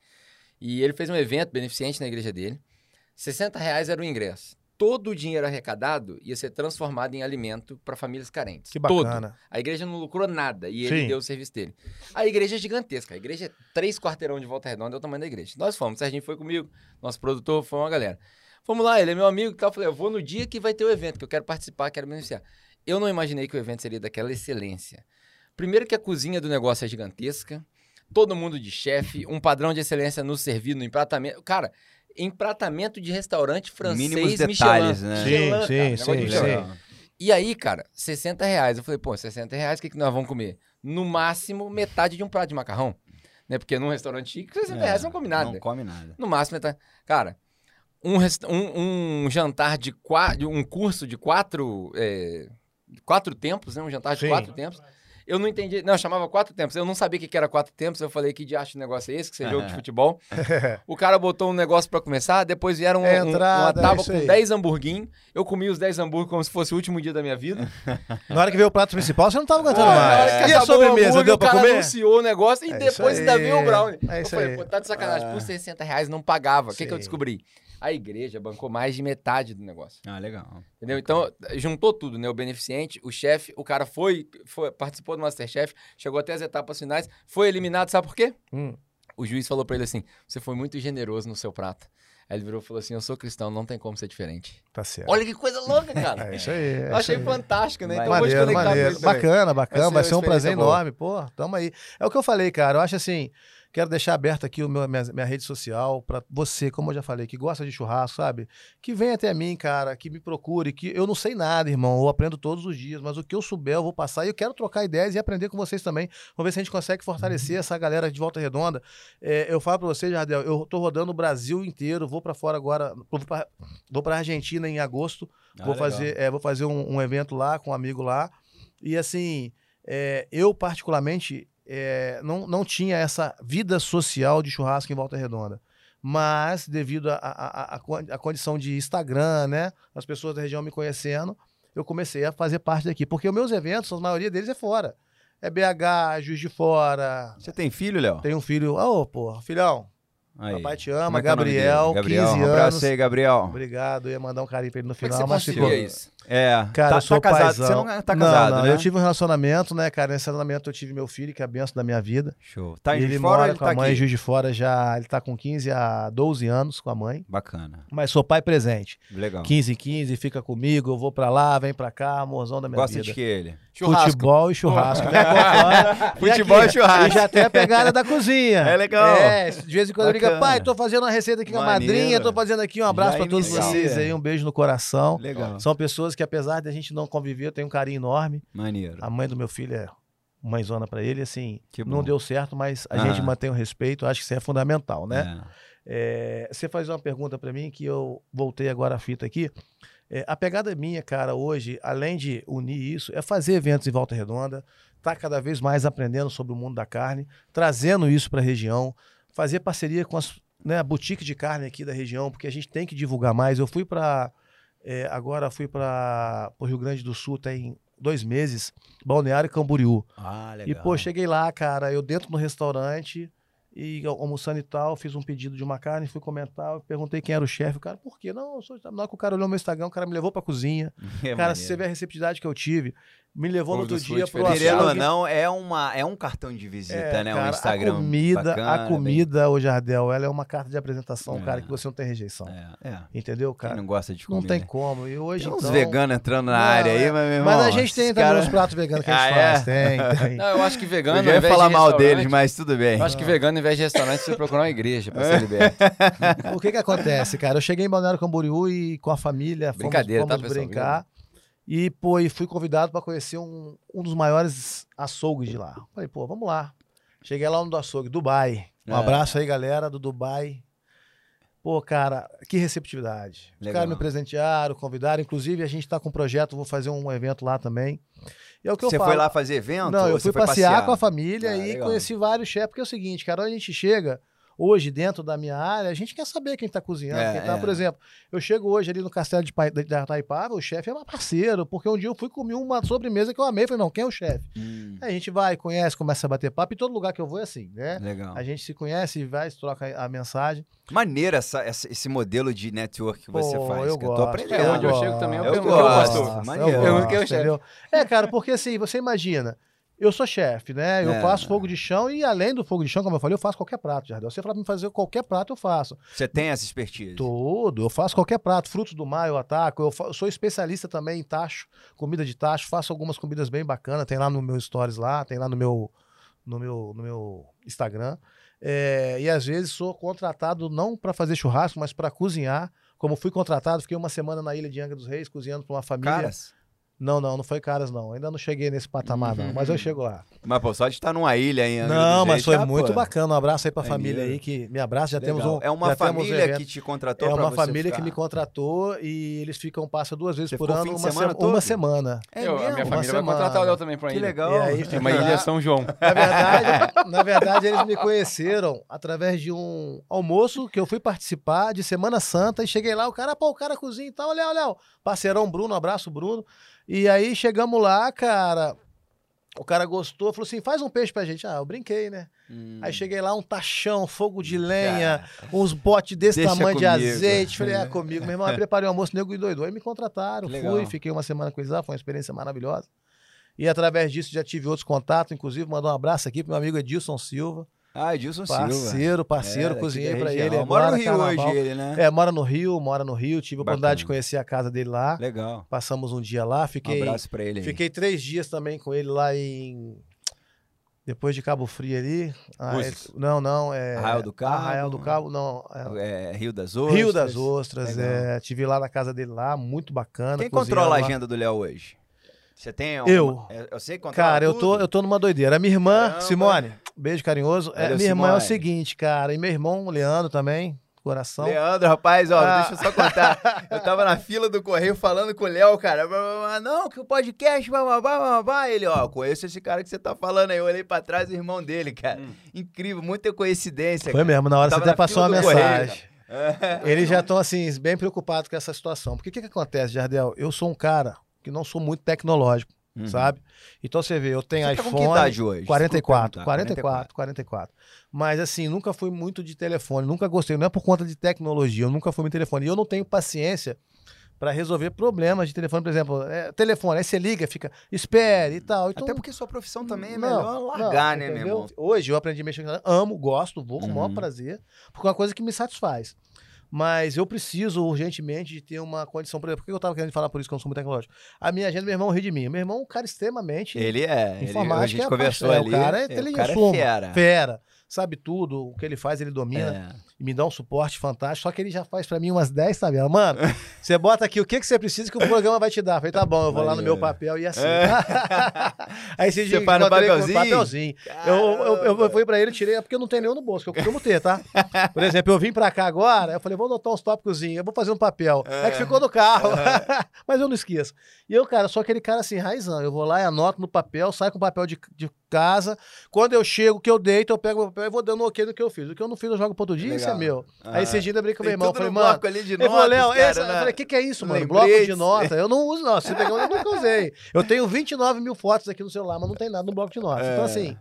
E ele fez um evento beneficente na igreja dele. 60 reais era o ingresso. Todo o dinheiro arrecadado ia ser transformado em alimento para famílias carentes. Que Todo. bacana. A igreja não lucrou nada e ele Sim. deu o serviço dele. A igreja é gigantesca. A igreja é três quarteirão de volta redonda, é o tamanho da igreja. Nós fomos, o Serginho foi comigo, nosso produtor, foi uma galera. Fomos lá, ele é meu amigo e tal. Eu falei, eu vou no dia que vai ter o evento, que eu quero participar, quero beneficiar. Eu não imaginei que o evento seria daquela excelência. Primeiro que a cozinha do negócio é gigantesca, todo mundo de chefe, um padrão de excelência no servir, no empratamento. Cara, empratamento de restaurante francês, Mínimos Michelin. detalhes, né? Sim, Michelin, cara, sim, negócio sim, sim. Michelin. E aí, cara, 60 reais. Eu falei, pô, 60 reais, o que, que nós vamos comer? No máximo, metade de um prato de macarrão. Né? Porque num restaurante chique, 60 reais você não come nada. Não come nada. No máximo, metade. Cara, um, um, um jantar de quatro. Um curso de quatro. é, quatro tempos, né? Um jantar de Sim. quatro tempos. Eu não entendi. Não, chamava quatro tempos. Eu não sabia o que era quatro tempos. Eu falei, que diacho de negócio é esse? Que você jogo de [laughs] futebol. [laughs] O cara botou um negócio pra começar, depois vieram um- É um- entrada, uma é tábua isso com aí. 10 hamburguinhos. Eu comi os 10 hambúrguer como se fosse o último dia da minha vida. [laughs] Na hora que veio o prato principal, você não tava aguentando hora mais. que E a sobremesa, deu pra o cara comer? anunciou o negócio e É depois ainda veio o brownie. É eu falei, pô, tá de sacanagem. Ah. Por 60 reais não pagava. O que, que eu descobri? A igreja bancou mais de metade do negócio. Ah, legal. Entendeu? Então, juntou tudo, né? O beneficente, o chefe, o cara foi, foi- participou do Masterchef, chegou até as etapas finais, foi eliminado, sabe por quê? Hum. O juiz falou pra ele assim: você foi muito generoso no seu prato. Aí ele virou e falou assim: eu sou cristão, não tem como ser diferente. Tá certo. Olha que coisa louca, cara. É isso aí. é eu achei aí. fantástico, né? Então, vou te Maneiro, conectar com maneiro. isso também. Bacana, bacana. Vai Vai ser ser, uma um prazer boa. enorme. Pô, tamo aí. É o que eu falei, cara. Eu acho assim. Quero deixar aberto aqui o meu, minha, minha rede social pra você, como eu já falei, que gosta de churrasco, sabe? Que vem até mim, cara, que me procure, que eu não sei nada, irmão. Eu aprendo todos os dias, mas o que eu souber eu vou passar e eu quero trocar ideias e aprender com vocês também. Vamos ver se a gente consegue fortalecer essa galera de Volta Redonda. É, eu falo pra você, Jardel, eu tô rodando o Brasil inteiro, vou pra fora agora, vou pra Argentina em agosto. Ah, vou, fazer, é, vou fazer um, um evento lá com um amigo lá. E assim, é, eu particularmente é, não, não tinha essa vida social de churrasco em Volta Redonda. Mas, devido à a, condição de Instagram, né? As pessoas da região me conhecendo, eu comecei a fazer parte daqui. Porque os meus eventos, a maioria deles é fora. É BH, Juiz de Fora. Você tem filho, Léo? Tem um filho. Ô, pô, filhão, Aí. papai te Como ama. é que é Gabriel, dele? Gabriel, 15 um abraço anos. aí, Gabriel. Obrigado, eu ia mandar um carinho pra ele no Como é que final, você mas ficou. isso? É, Cara, tá, eu sou tá casado. paizão. Você não tá Não, casado, não, né? Eu tive um relacionamento, né, cara? Nesse relacionamento eu tive meu filho, que é a benção da minha vida. Show. Tá em Juiz de Fora mora ele com tá a mãe aqui? Juiz de Fora já. Ele tá com 15 a 12 anos com a mãe. Bacana. Mas sou pai presente. Legal. 15 em 15, fica comigo, eu vou pra lá, vem pra cá, amorzão da minha Gosta vida. de que ele? Churrasco. Futebol e churrasco. [laughs] né? Futebol e churrasco. E já tem a pegada da cozinha. É legal. É, de vez em quando ele liga, Bacana. pai, tô fazendo uma receita aqui com a madrinha, tô fazendo aqui um abraço Já pra todos vocês aí, um beijo no coração. Legal. São pessoas que, apesar de a gente não conviver, eu tenho um carinho enorme. Maneiro. A mãe do meu filho é mãezona pra ele, assim, não deu certo, mas a Ah. gente mantém o respeito, acho que isso é fundamental, né? É. É, você faz uma pergunta pra mim que eu voltei agora a fita aqui. É, a pegada minha, cara, hoje, além de unir isso, é fazer eventos em Volta Redonda, tá cada vez mais aprendendo sobre o mundo da carne, trazendo isso pra região, fazer parceria com as né, a boutique de carne aqui da região, porque a gente tem que divulgar mais. Eu fui para agora fui para o Rio Grande do Sul tem dois meses, Balneário Camboriú. Ah, legal. E, pô, cheguei lá, cara, eu dentro do restaurante e al- almoçando e tal, fiz um pedido de uma carne, fui comentar, perguntei quem era o chefe, o cara, por quê? Não, eu sou, na hora que o cara olhou meu Instagram, o cara me levou pra cozinha. [laughs] É cara, maneiro. se você ver a receptividade que eu tive, me levou no outro dia é pro diferente. Querendo ou açougue. não, é, uma, é um cartão de visita, É, né? um cara, Instagram A comida, bacana, a comida, ô Jardel, ela é uma carta de apresentação, É. cara, que você não tem rejeição. bem- É, é. Entendeu, Quem cara? não gosta de Não comer, tem como. E hoje, Tem uns então... veganos entrando na Não, área aí, é. mas, meu irmão... Mas a gente tem também cara- uns pratos veganos que a gente Ah, é? faz. Tem, [laughs] tem. Não, eu acho que vegano. Eu ia invés de falar mal deles, mas tudo bem. Eu acho que vegano, ao invés de restaurante, você procurar uma igreja pra É. ser liberto. [laughs] O que que acontece, cara? Eu cheguei em Balneário Camboriú e com a família fomos, Brincadeira, tá, fomos pessoal? brincar. E, pô, e fui convidado para conhecer um, um dos maiores açougues de lá. Falei, pô, vamos lá. Cheguei lá no do açougue, Dubai. Um É. abraço aí, galera do Dubai. Pô, cara, que receptividade. Os Legal. caras me presentearam, convidaram. Inclusive, a gente tá com um projeto, vou fazer um evento lá também. E é o que Você eu falo. foi lá fazer evento? Não, eu fui foi passear, com a família Ah, e legal. conheci vários chefes, porque é o seguinte, cara, a gente chega, hoje dentro da minha área, a gente quer saber quem está cozinhando. É, quem tá, é. Por exemplo, eu chego hoje ali no Castelo de Pa- da Taipava, o chefe é meu parceiro, porque um dia eu fui comer uma sobremesa que eu amei. Falei, não, quem é o chefe? Hum, Aí a gente vai, conhece, começa a bater papo, e todo lugar que eu vou é assim, né? legal. A gente se conhece, vai, troca a mensagem. Maneiro essa, essa- esse modelo de network que você Pô, faz. eu que eu tô gosto, aprendendo. É, onde eu gosto, chego também, eu Eu pergunto gosto. quem é o pastor. eu Maneiro. gosto, é? É, cara, porque assim, você imagina, eu sou chefe, né? Eu É. faço fogo de chão e além do fogo de chão, como eu falei, eu faço qualquer prato, Jardel. Você falar pra me fazer qualquer prato, eu faço. Você tem essa expertise. Tudo, eu faço qualquer prato. Frutos do mar eu ataco. Eu, fa- eu sou especialista também em tacho, comida de tacho. Faço algumas comidas bem bacanas. Tem lá no meu stories lá, tem lá no meu, no meu, no meu Instagram. É, e às vezes sou contratado não para fazer churrasco, mas para cozinhar. Como fui contratado, fiquei uma semana na ilha de Angra dos Reis cozinhando para uma família. Caras. Não, não, não foi caras, não. Ainda não cheguei nesse patamar, não. Mas eu chego lá. Mas, pô, só de estar numa ilha Angra não, mas foi já, muito pô, bacana. Um abraço aí pra Maneiro. família aí que me abraça. Já legal. temos um. É uma já temos um família que te contratou É pra uma você família ficar. que me contratou e eles ficam, passa duas vezes Você por ano, uma, semana se- uma semana. É Eu- a mesmo? minha Uma família vai contratar o Léo também pra Que ilha. legal. E aí É fica uma ilha. São João. [laughs] Na verdade, na verdade, eles me conheceram através de um almoço que eu fui participar de Semana Santa e cheguei lá, o cara, pô, o cara cozinha e tal, Léo, Léo, parceirão Bruno, abraço Bruno. E aí chegamos lá, cara, o cara gostou, falou assim, faz um peixe pra gente. Ah, eu brinquei, né? Hum. Aí cheguei lá, um tachão, fogo de lenha, uns potes desse tamanho de comigo. azeite. Falei, é [laughs] comigo. Meu irmão, aí preparei o almoço, nego endoidou. Aí me contrataram, Legal. fui, fiquei uma semana com eles lá, foi uma experiência maravilhosa. E através disso já tive outros contatos, inclusive mandar um abraço aqui pro meu amigo Edilson Silva. Ah, Edilson Silva. Parceiro, parceiro, É, cozinhei pra ele. Mora no Rio carnaval. hoje ele, né? É, mora no Rio, mora no Rio. Tive a oportunidade de conhecer a casa dele lá. Legal. Passamos um dia lá, Um fiquei, abraço pra ele aí. fiquei três dias também com ele lá em. Depois de Cabo Frio ali. Ah, é- não, não. É... Arraial do Cabo. Arraial do Cabo, não. é- É, Rio das Ostras. Rio das Ostras. Legal. É, tive lá na casa dele lá, muito bacana. Quem controla a lá. agenda do Léo hoje? Você tem Eu. alguma- é, Eu sei que controla Cara, eu tô, tudo. eu tô numa doideira. A minha irmã, Caramba. Simone, beijo carinhoso. É, minha irmã é o seguinte, cara. E meu irmão, Leandro também, coração. Leandro, rapaz, ó, Ah. deixa eu só contar. [laughs] Eu tava na fila do correio falando com o Léo, cara. blá, blá, blá, Não, que o podcast, bababá, bababá. Ele, ó, conheço esse cara que você tá falando aí. Eu olhei pra trás, o irmão dele, cara. Hum. Incrível, muita coincidência. Foi cara. mesmo, na hora você até passou uma do correio, mensagem. Eles já estão, assim, bem preocupados com essa situação. Porque o que, que acontece, Jardel? Eu sou um cara que não sou muito tecnológico, Uhum. sabe? Então você vê, eu tenho Você tá com iPhone. que idade hoje? 44, Desculpa 44, 44. Mas assim, nunca fui muito de telefone, nunca gostei, não é por conta de tecnologia, eu nunca fui muito telefone. E eu não tenho paciência para resolver problemas de telefone, por exemplo, é, telefone, aí você liga, fica, espere e tal. Então, Até porque sua profissão também é não, melhor largar, não, né, meu irmão? Hoje eu aprendi a mexer com amo, gosto, vou com o maior prazer, porque é uma coisa que me satisfaz. Mas eu preciso urgentemente de ter uma condição. Por exemplo, por que eu estava querendo falar por isso que eu não sou muito tecnológico? A minha agenda, meu irmão ri de mim. Meu irmão é um cara extremamente Ele é. Ele, a gente é conversou paixão, ali. o cara é o cara é fera. fera, sabe tudo, o que ele faz, ele domina, É. e me dá um suporte fantástico, só que ele já faz pra mim umas 10 tabelas. Mano, [laughs] você bota aqui o que, que você precisa que o programa vai te dar. Eu falei, tá bom, eu vou lá no meu papel e assim. [laughs] Aí esse dia Você com um papelzinho? papelzinho. Eu, eu, eu, eu fui pra ele, tirei, é porque eu não tenho nenhum no bolso, que eu costumo ter, tá? Por [laughs] exemplo, eu vim pra cá agora, eu falei, vou anotar uns tópicos, eu vou fazer um papel. É, que ficou no carro. Mas eu não esqueço. E eu, cara, sou aquele cara assim, raizão. Eu vou lá e anoto no papel, saio com o papel de, de casa. Quando eu chego, que eu deito, eu pego o papel e vou dando um ok no que eu fiz. O que eu não fiz, eu jogo pro outro dia, isso é Legal. meu. Ah. Aí esse dia eu com meu irmão. Eu falei, no mano. bloco ali de notas, Léo, cara, esse- eu né? falei, o que, que é isso, mano? Bloco de nota. Eu não uso, não. Se você pegar, eu nunca usei. Eu tenho 29 mil fotos aqui no celular, mas não tem nada no bloco de notas. Então, É. assim,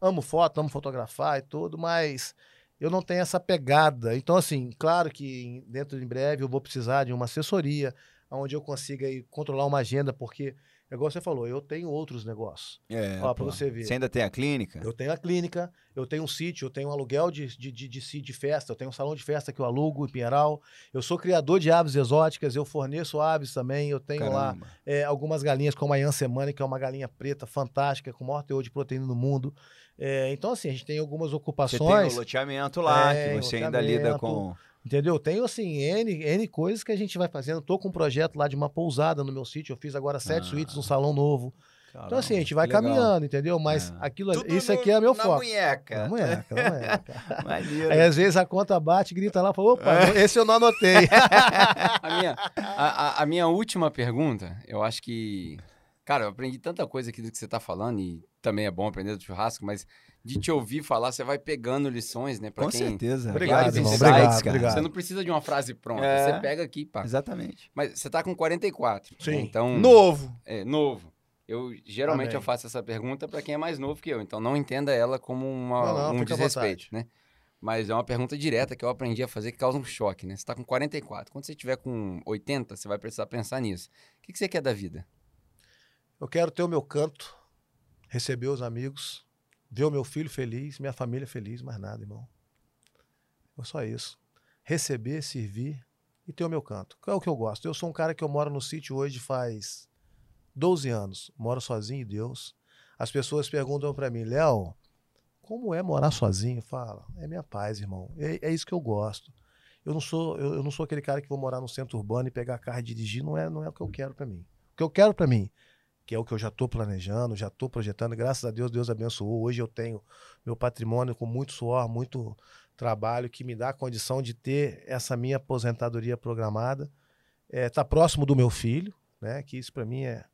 amo foto, amo fotografar e tudo, mas eu não tenho essa pegada. Então, assim, claro que em- dentro de breve eu vou precisar de uma assessoria, onde eu consiga aí controlar uma agenda, porque, igual você falou, eu tenho outros negócios. É, Ó, pra você ver. Você ainda tem a clínica? Eu tenho a clínica, eu tenho um sítio, eu tenho um aluguel de, de, de, de, de festa, eu tenho um salão de festa que eu alugo em Pinheiral, eu sou criador de aves exóticas, eu forneço aves também, eu tenho lá Caramba. é, algumas galinhas como a Yansemane, que é uma galinha preta fantástica, com o maior teor de proteína no mundo. É, então, assim, a gente tem algumas Você ocupações. tem o loteamento lá, É, que você ainda lida com. Entendeu? Tenho, assim, N, N coisas que a gente vai fazendo. Tô com um projeto lá de uma pousada no meu sítio. Eu fiz agora sete Ah. suítes, um salão novo. Então, assim, a gente vai caminhando, entendeu? Mas É. aquilo, Tudo isso no- aqui é meu na foco. munheca. Na munheca, na munheca. [laughs] Aí, às vezes, a conta bate, grita lá, fala, opa, esse eu não anotei. [laughs] A minha, a, a- a minha última pergunta, eu acho que. Cara, eu aprendi tanta coisa aqui do que você tá falando, e também é bom aprender do churrasco, mas de te ouvir falar, você vai pegando lições, né? Pra Com quem... certeza. Obrigado, insights, Obrigado, cara. obrigado. Você não precisa de uma frase pronta, É. você pega aqui, pá. Exatamente. Mas você tá com 44. Sim. né? Então, Novo. é novo. Eu geralmente Amém. eu faço essa pergunta pra quem é mais novo que eu, então não entenda ela como uma- Não, não, um desrespeito, né? Mas é uma pergunta direta que eu aprendi a fazer que causa um choque, né? Você tá com 44. Quando você tiver com 80, você vai precisar pensar nisso. O que, que você quer da vida? Eu quero ter o meu canto, receber os amigos, ver o meu filho feliz, minha família feliz, mais nada, irmão. É só isso. Receber, servir e ter o meu canto. Que é o que eu gosto. Eu sou um cara que eu moro no sítio hoje faz 12 anos. Moro sozinho em Deus. As pessoas perguntam pra mim, Léo, como é morar sozinho? Fala, é minha paz, irmão. É, é isso que eu gosto. Eu não sou, eu, eu não sou aquele cara que vou morar no centro urbano e pegar carro e dirigir. Não é, não é o que eu quero pra mim. O que eu quero pra mim que é o que eu já estou planejando, já estou projetando. Graças a Deus, Deus abençoou. Hoje eu tenho meu patrimônio com muito suor, muito trabalho, que me dá a condição de ter essa minha aposentadoria programada. Está próximo do meu filho, né? Que isso para mim é,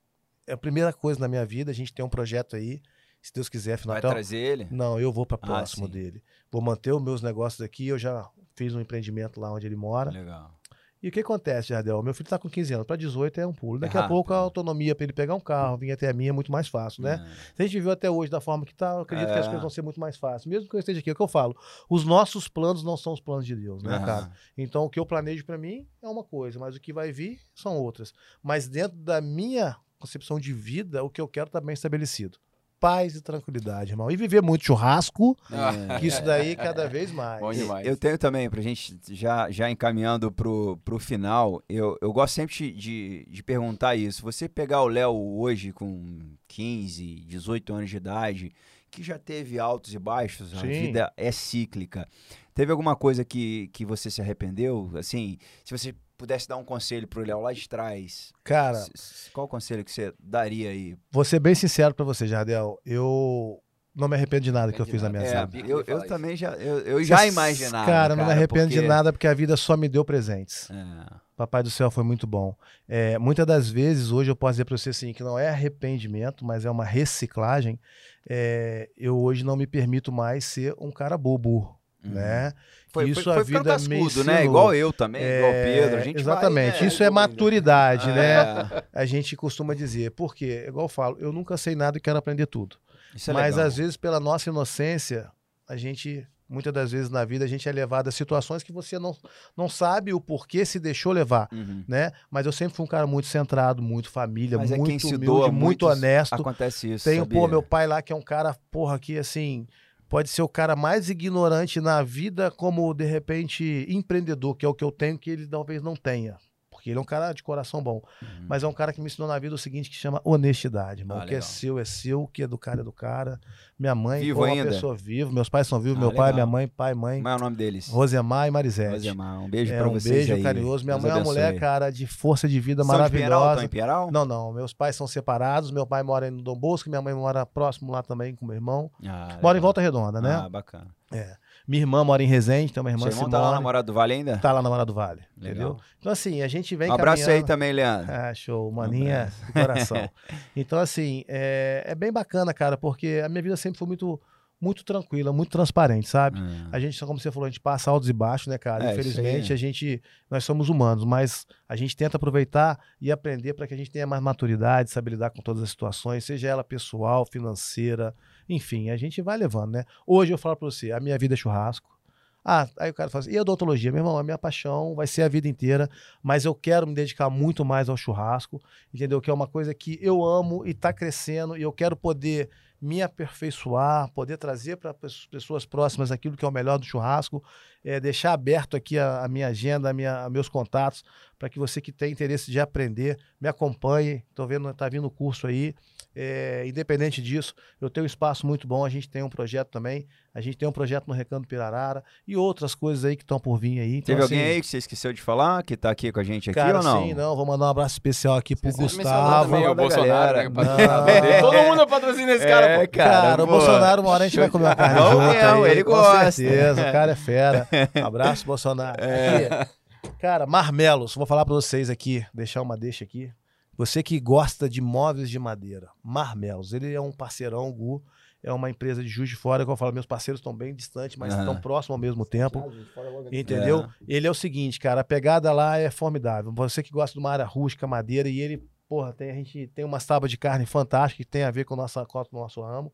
é a primeira coisa na minha vida. A gente tem um projeto aí, se Deus quiser, final Vai até- trazer ele? Não, eu vou para Ah, próximo sim. dele. Vou manter os meus negócios aqui. Eu já fiz um empreendimento lá onde ele mora. Legal. E o que acontece, Jardel? Meu filho está com 15 anos, para 18 é um pulo. Daqui É a pouco a autonomia para ele pegar um carro, vir até a minha é muito mais fácil, né? Se a gente viveu até hoje da forma que tá, eu acredito que as É. coisas vão ser muito mais fáceis. Mesmo que eu esteja aqui, é o que eu falo. Os nossos planos não são os planos de Deus, né, cara? Então, o que eu planejo para mim é uma coisa, mas o que vai vir são outras. Mas dentro da minha concepção de vida, o que eu quero tá bem estabelecido. Paz e tranquilidade, irmão. E viver muito churrasco, É. que isso daí cada vez mais. Bom demais. Eu tenho também, pra gente já, já encaminhando pro, pro final, eu, eu gosto sempre de- de, perguntar isso. Você pegar o Léo hoje com 15, 18 anos de idade, que já teve altos e baixos, a Sim. vida é cíclica. Teve alguma coisa que, que você se arrependeu? Assim, se você pudesse dar um conselho pro Léo lá de trás, Cara, qual conselho que você daria aí? vou ser bem sincero pra você, Jardel. Eu não me arrependo de nada que eu fiz na de minha. É, vida. eu, eu também já, eu, eu já imaginava. Cara, não me arrependo de porque- nada porque a vida só me deu presentes. É. Papai do céu foi muito bom. É, muitas das vezes, hoje eu posso dizer para você assim, que não é arrependimento, mas é uma reciclagem. É, eu hoje não me permito mais ser um cara bobo, Uhum. né? Foi, Isso foi, a foi ficando vida me cascudo, né? ensinou. Igual eu também, igual É, Pedro. A gente exatamente. vai, né, Isso é maturidade, né? É, A gente costuma dizer. Por quê? Igual eu falo, eu nunca sei nada e quero aprender tudo. isso é Mas legal. às vezes, pela nossa inocência, a gente, muitas das vezes na vida, a gente é levado a situações que você não, não sabe o porquê se deixou levar, Uhum. né? Mas eu sempre fui um cara muito centrado, muito família, Mas é muito se humilde, muito, honesto. Acontece isso. Tenho, sabia? pô, meu pai lá, que é um cara, porra, que assim, pode ser o cara mais ignorante na vida, como de repente empreendedor, que é o que eu tenho, que ele talvez não tenha. Porque ele é um cara de coração bom. Uhum. Mas é um cara que me ensinou na vida o seguinte, que chama honestidade, irmão. Ah, o que é legal. seu é seu, o que é do cara é do cara. Minha mãe Vivo pô, uma pessoa viva. Meus pais são vivos, Ah, meu pai, legal. minha mãe, pai, mãe. Como é o nome deles? Rosemar e Marisete. Rosemar, um beijo É pra um vocês beijo aí. carinhoso. Minha Deus mãe é uma mulher, cara, de força de vida São de maravilhosa. em Pinheiral? Não, não. Meus pais são separados. Meu pai mora no Dom Bosco, minha mãe mora próximo lá também com meu irmão. Ah, Mora em legal. Volta Redonda, né? Ah, bacana. É. Minha irmã mora em Resende, tem uma irmã Seu irmão tá lá na Simone. Morada do Vale ainda? Tá lá na Morada do Vale, Legal. entendeu? Então, assim, a gente vem Um abraço aí caminhando- também, Leandro. Ah, show, maninha do coração. então, assim, é, é bem bacana, cara, porque a minha vida sempre foi muito, muito tranquila, muito transparente, sabe? Ah. A gente, como você falou, a gente passa altos e baixos, né, cara? É, Infelizmente, aí. a gente, nós somos humanos, mas a gente tenta aproveitar e aprender para que a gente tenha mais maturidade, saber lidar com todas as situações, seja ela pessoal, financeira, enfim, a gente vai levando, né? Hoje eu falo para você, a minha vida é churrasco. Ah, aí o cara fala assim, e a odontologia? Meu irmão, a minha paixão vai ser a vida inteira, mas eu quero me dedicar muito mais ao churrasco, entendeu? Que é uma coisa que eu amo e está crescendo e eu quero poder me aperfeiçoar, poder trazer para as pessoas próximas aquilo que é o melhor do churrasco, é, deixar aberto aqui a, a minha agenda, a minha, meus contatos, para que você que tem interesse de aprender, me acompanhe. Estou vendo, está vindo o curso aí. É, independente disso, eu tenho um espaço muito bom. A gente tem um projeto também. A gente tem um projeto no Recanto Pirarara e outras coisas aí que estão por vir aí. Então, Teve alguém assim, aí que você esqueceu de falar, que tá aqui com a gente aqui Cara, ou não? sim, não. Vou mandar um abraço especial aqui pro Você mencionou Gustavo. também o Bolsonaro, né, dele. [laughs] Todo mundo patrocina esse cara, É, pô. Cara, o. Bolsonaro, uma hora a gente vai comer uma carne Não, junto não, aí, ele com gosta. certeza, o cara é fera. [laughs] Abraço, Bolsonaro. É. Aqui, cara, Marmelos, vou falar pra vocês aqui, deixar uma deixa aqui. Você que gosta de móveis de madeira, Marmelos, ele é um parceirão, Gu. é uma empresa de Juiz de Fora, que eu falo, meus parceiros estão bem distantes, mas estão próximos ao mesmo tempo. É. Entendeu? Ele é o seguinte, cara, a pegada lá é formidável. Você que gosta de uma área rústica, madeira, e ele, porra, tem, a gente tem umas tábuas de carne fantásticas que tem a ver com, a nossa, com o nosso ramo.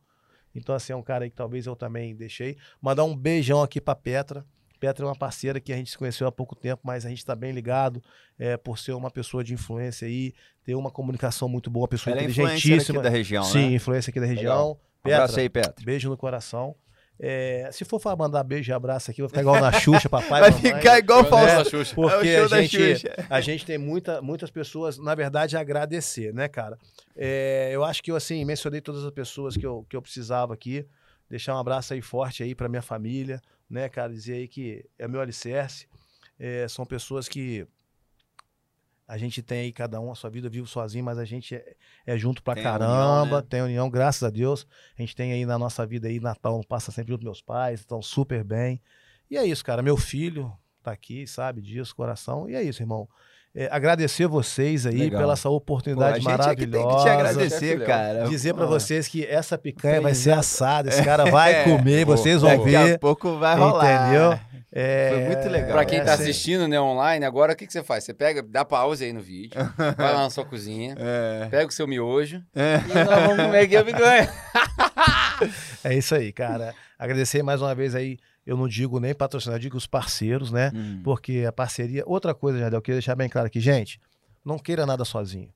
Então, assim, é um cara aí que talvez eu também deixei. Mandar um beijão aqui pra Petra. Petra é uma parceira que a gente se conheceu há pouco tempo, mas a gente está bem ligado é, por ser uma pessoa de influência aí, ter uma comunicação muito boa, uma pessoa Ela é inteligentíssima. aqui da região, Sim, né? influência aqui da região. Um abraço Petra, aí, Petro. beijo no coração. É, se for falar mandar beijo e abraço aqui, vai ficar igual na Xuxa, papai. Vai mamãe. ficar igual Faustão. gosto da Xuxa. Porque É o show a da gente, Xuxa. a gente tem muita, muitas pessoas, na verdade, a agradecer, né, cara? É, eu acho que eu, assim, mencionei todas as pessoas que eu, que eu precisava aqui. Deixar um abraço aí forte aí pra minha família, né, cara? Dizer aí que é meu alicerce. É, são pessoas que a gente tem aí, cada um a sua vida, vive sozinho, mas a gente é, é junto pra Tem caramba, união, né? tem união, graças a Deus. A gente tem aí na nossa vida aí, Natal passa sempre junto com meus pais, estão super bem. E é isso, cara. Meu filho tá aqui, sabe disso, coração. E é isso, irmão. É, agradecer vocês aí Legal. pela essa Pô, a oportunidade gente é que tem que te maravilhosa. agradecer, cara. Dizer pra Pô, vocês que essa picanha Tem vai ser [laughs] assada. Esse cara vai comer, vocês vão Daqui a ver. pouco vai rolar. Entendeu? É, Foi muito legal. Pra quem tá é, assim, assistindo, né, online, agora o que, que você faz? Você pega, dá pause aí no vídeo, [laughs] vai lá na sua cozinha, É. pega o seu miojo É. e nós vamos comer aqui a picanha. [laughs] É isso aí, cara. Agradecer mais uma vez aí. Eu não digo nem patrocinar, eu digo os parceiros, né? Hum. Porque a parceria. Outra coisa, Jardel, eu queria deixar bem claro aqui, gente. Não queira nada sozinho.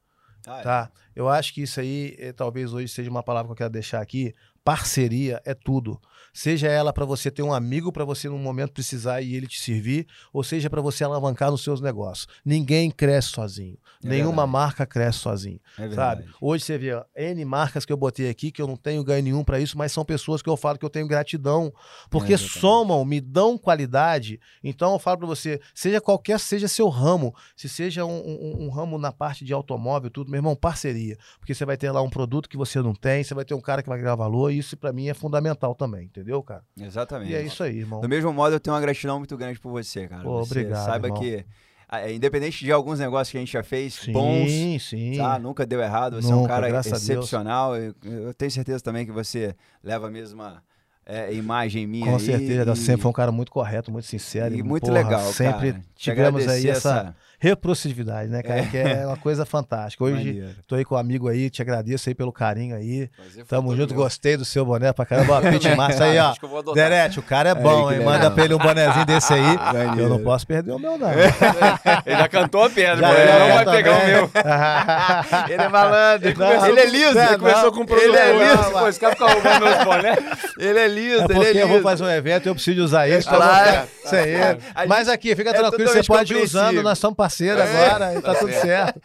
Ah, tá? Eu acho que isso aí eh, talvez hoje seja uma palavra que eu quero deixar aqui. Parceria é tudo. Seja ela para você ter um amigo para você num momento precisar e ele te servir, ou seja para você alavancar nos seus negócios. Ninguém cresce sozinho. É Nenhuma verdade. marca cresce sozinho, É sabe? Hoje você vê ó, N marcas que eu botei aqui que eu não tenho ganho nenhum para isso, mas são pessoas que eu falo que eu tenho gratidão, porque É somam, me dão qualidade. Então eu falo para você, seja qualquer seja seu ramo, se seja um, um- um ramo na parte de automóvel, tudo, meu irmão, parceria. Porque você vai ter lá um produto que você não tem, você vai ter um cara que vai criar valor, e isso para mim é fundamental também, entendeu, cara? Exatamente. E é isso aí, irmão. Do mesmo modo, eu tenho uma gratidão muito grande por você, cara. Pô, Você obrigado, Saiba irmão. que, é, independente de alguns negócios que a gente já fez, Sim, bons, sim. tá? nunca deu errado. Você é um Nunca, cara excepcional. Eu, eu tenho certeza também que você leva a mesma é, imagem minha Com aí, certeza, e- sempre foi um cara muito correto, muito sincero. E muito porra, legal, Sempre cara. Tivemos aí agradecer essa reciprocidade, né, cara? Que é uma coisa fantástica. Hoje Maneiro. tô aí com um amigo aí, te agradeço aí pelo carinho aí. Prazer Tamo junto, meu. gostei do seu boné pra caramba. Ó, [laughs] Pit massa aí, ó. Acho que eu vou adotar. Derete, o cara é bom, que hein? Manda pra ele um bonezinho desse aí. que eu não posso perder o meu, não. [laughs] Ele já cantou a pedra, Já mas ele é, não vai também. pegar o meu. [laughs] Ele é malandro. Ele, Não, ele é liso. ele começou com um produto ele é liso. Pô, esse cara fica roubando meus boné. Ele é liso, É ele é liso. eu vou fazer um evento e eu preciso usar isso. então Claro. ficar sem ele. A Mas aqui, fica é tranquilo, você pode ir usando, nós somos parceiros É. agora, e tá tudo certo.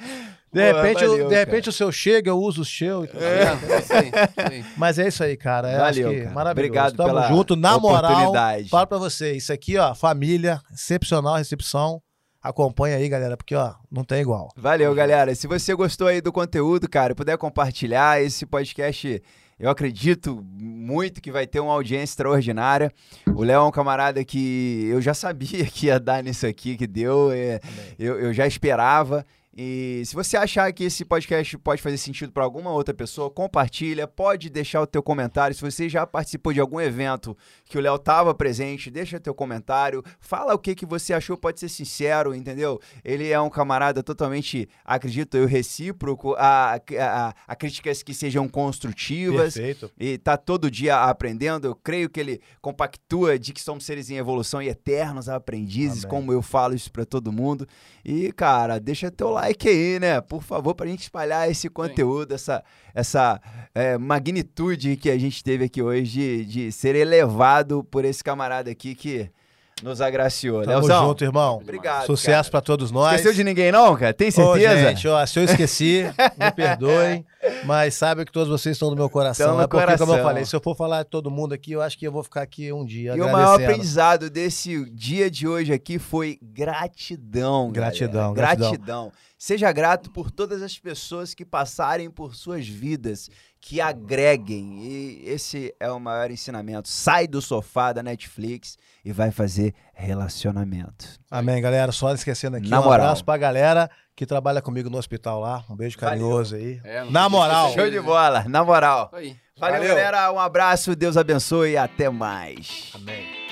De repente, o- valeu, de repente o seu chega, eu uso o seu. e tudo certo. É, aí, isso aí. Mas é isso aí, cara. É, Valeu, cara. maravilhoso. Obrigado Tamo pela junto, na moral. Falo pra você, isso aqui, ó, família, excepcional recepção. Acompanha aí, galera, porque, ó, não tem igual. Valeu, galera. Se você gostou aí do conteúdo, cara, puder compartilhar esse podcast, eu acredito muito que vai ter uma audiência extraordinária. O Léo é um camarada que eu já sabia [laughs] que ia dar nisso aqui, que deu. é, eu, eu já esperava. E se você achar que esse podcast pode fazer sentido para alguma outra pessoa, compartilha, pode deixar o teu comentário. Se você já participou de algum evento que o Léo estava presente, deixa teu comentário, fala o que, que você achou, pode ser sincero, entendeu? Ele é um camarada totalmente, acredito eu, recíproco a, a, a críticas que sejam construtivas. Perfeito. E tá todo dia aprendendo. Eu creio que ele compactua de que somos seres em evolução e eternos aprendizes, Amém. como eu falo isso pra todo mundo. E, cara, deixa teu like aí, né? Por favor, pra gente espalhar esse conteúdo, essa, essa é, magnitude que a gente teve aqui hoje de, de ser elevado por esse camarada aqui que nos agraciou. Tamo Leozão, junto, irmão. obrigado. Sucesso cara. pra todos nós. Esqueceu de ninguém, não, cara? Tem Ô, certeza? gente, ó, se eu esqueci, [laughs] me perdoem, mas saiba que todos vocês estão no meu coração. Estão no é porque, como eu coração. falei, se eu for falar de todo mundo aqui, eu acho que eu vou ficar aqui um dia E o maior aprendizado desse dia de hoje aqui foi gratidão. galera. Gratidão, gratidão. gratidão. Seja grato por todas as pessoas que passarem por suas vidas, que agreguem. E esse é o maior ensinamento. Sai do sofá da Netflix e vai fazer relacionamento. Amém, galera. Só esquecendo aqui, Na um moral. abraço pra galera que trabalha comigo no hospital lá. Um beijo Valeu. carinhoso aí. É, não Na moral. Show de bola, na moral. Valeu, Valeu. galera. Um abraço, Deus abençoe e até mais. Amém.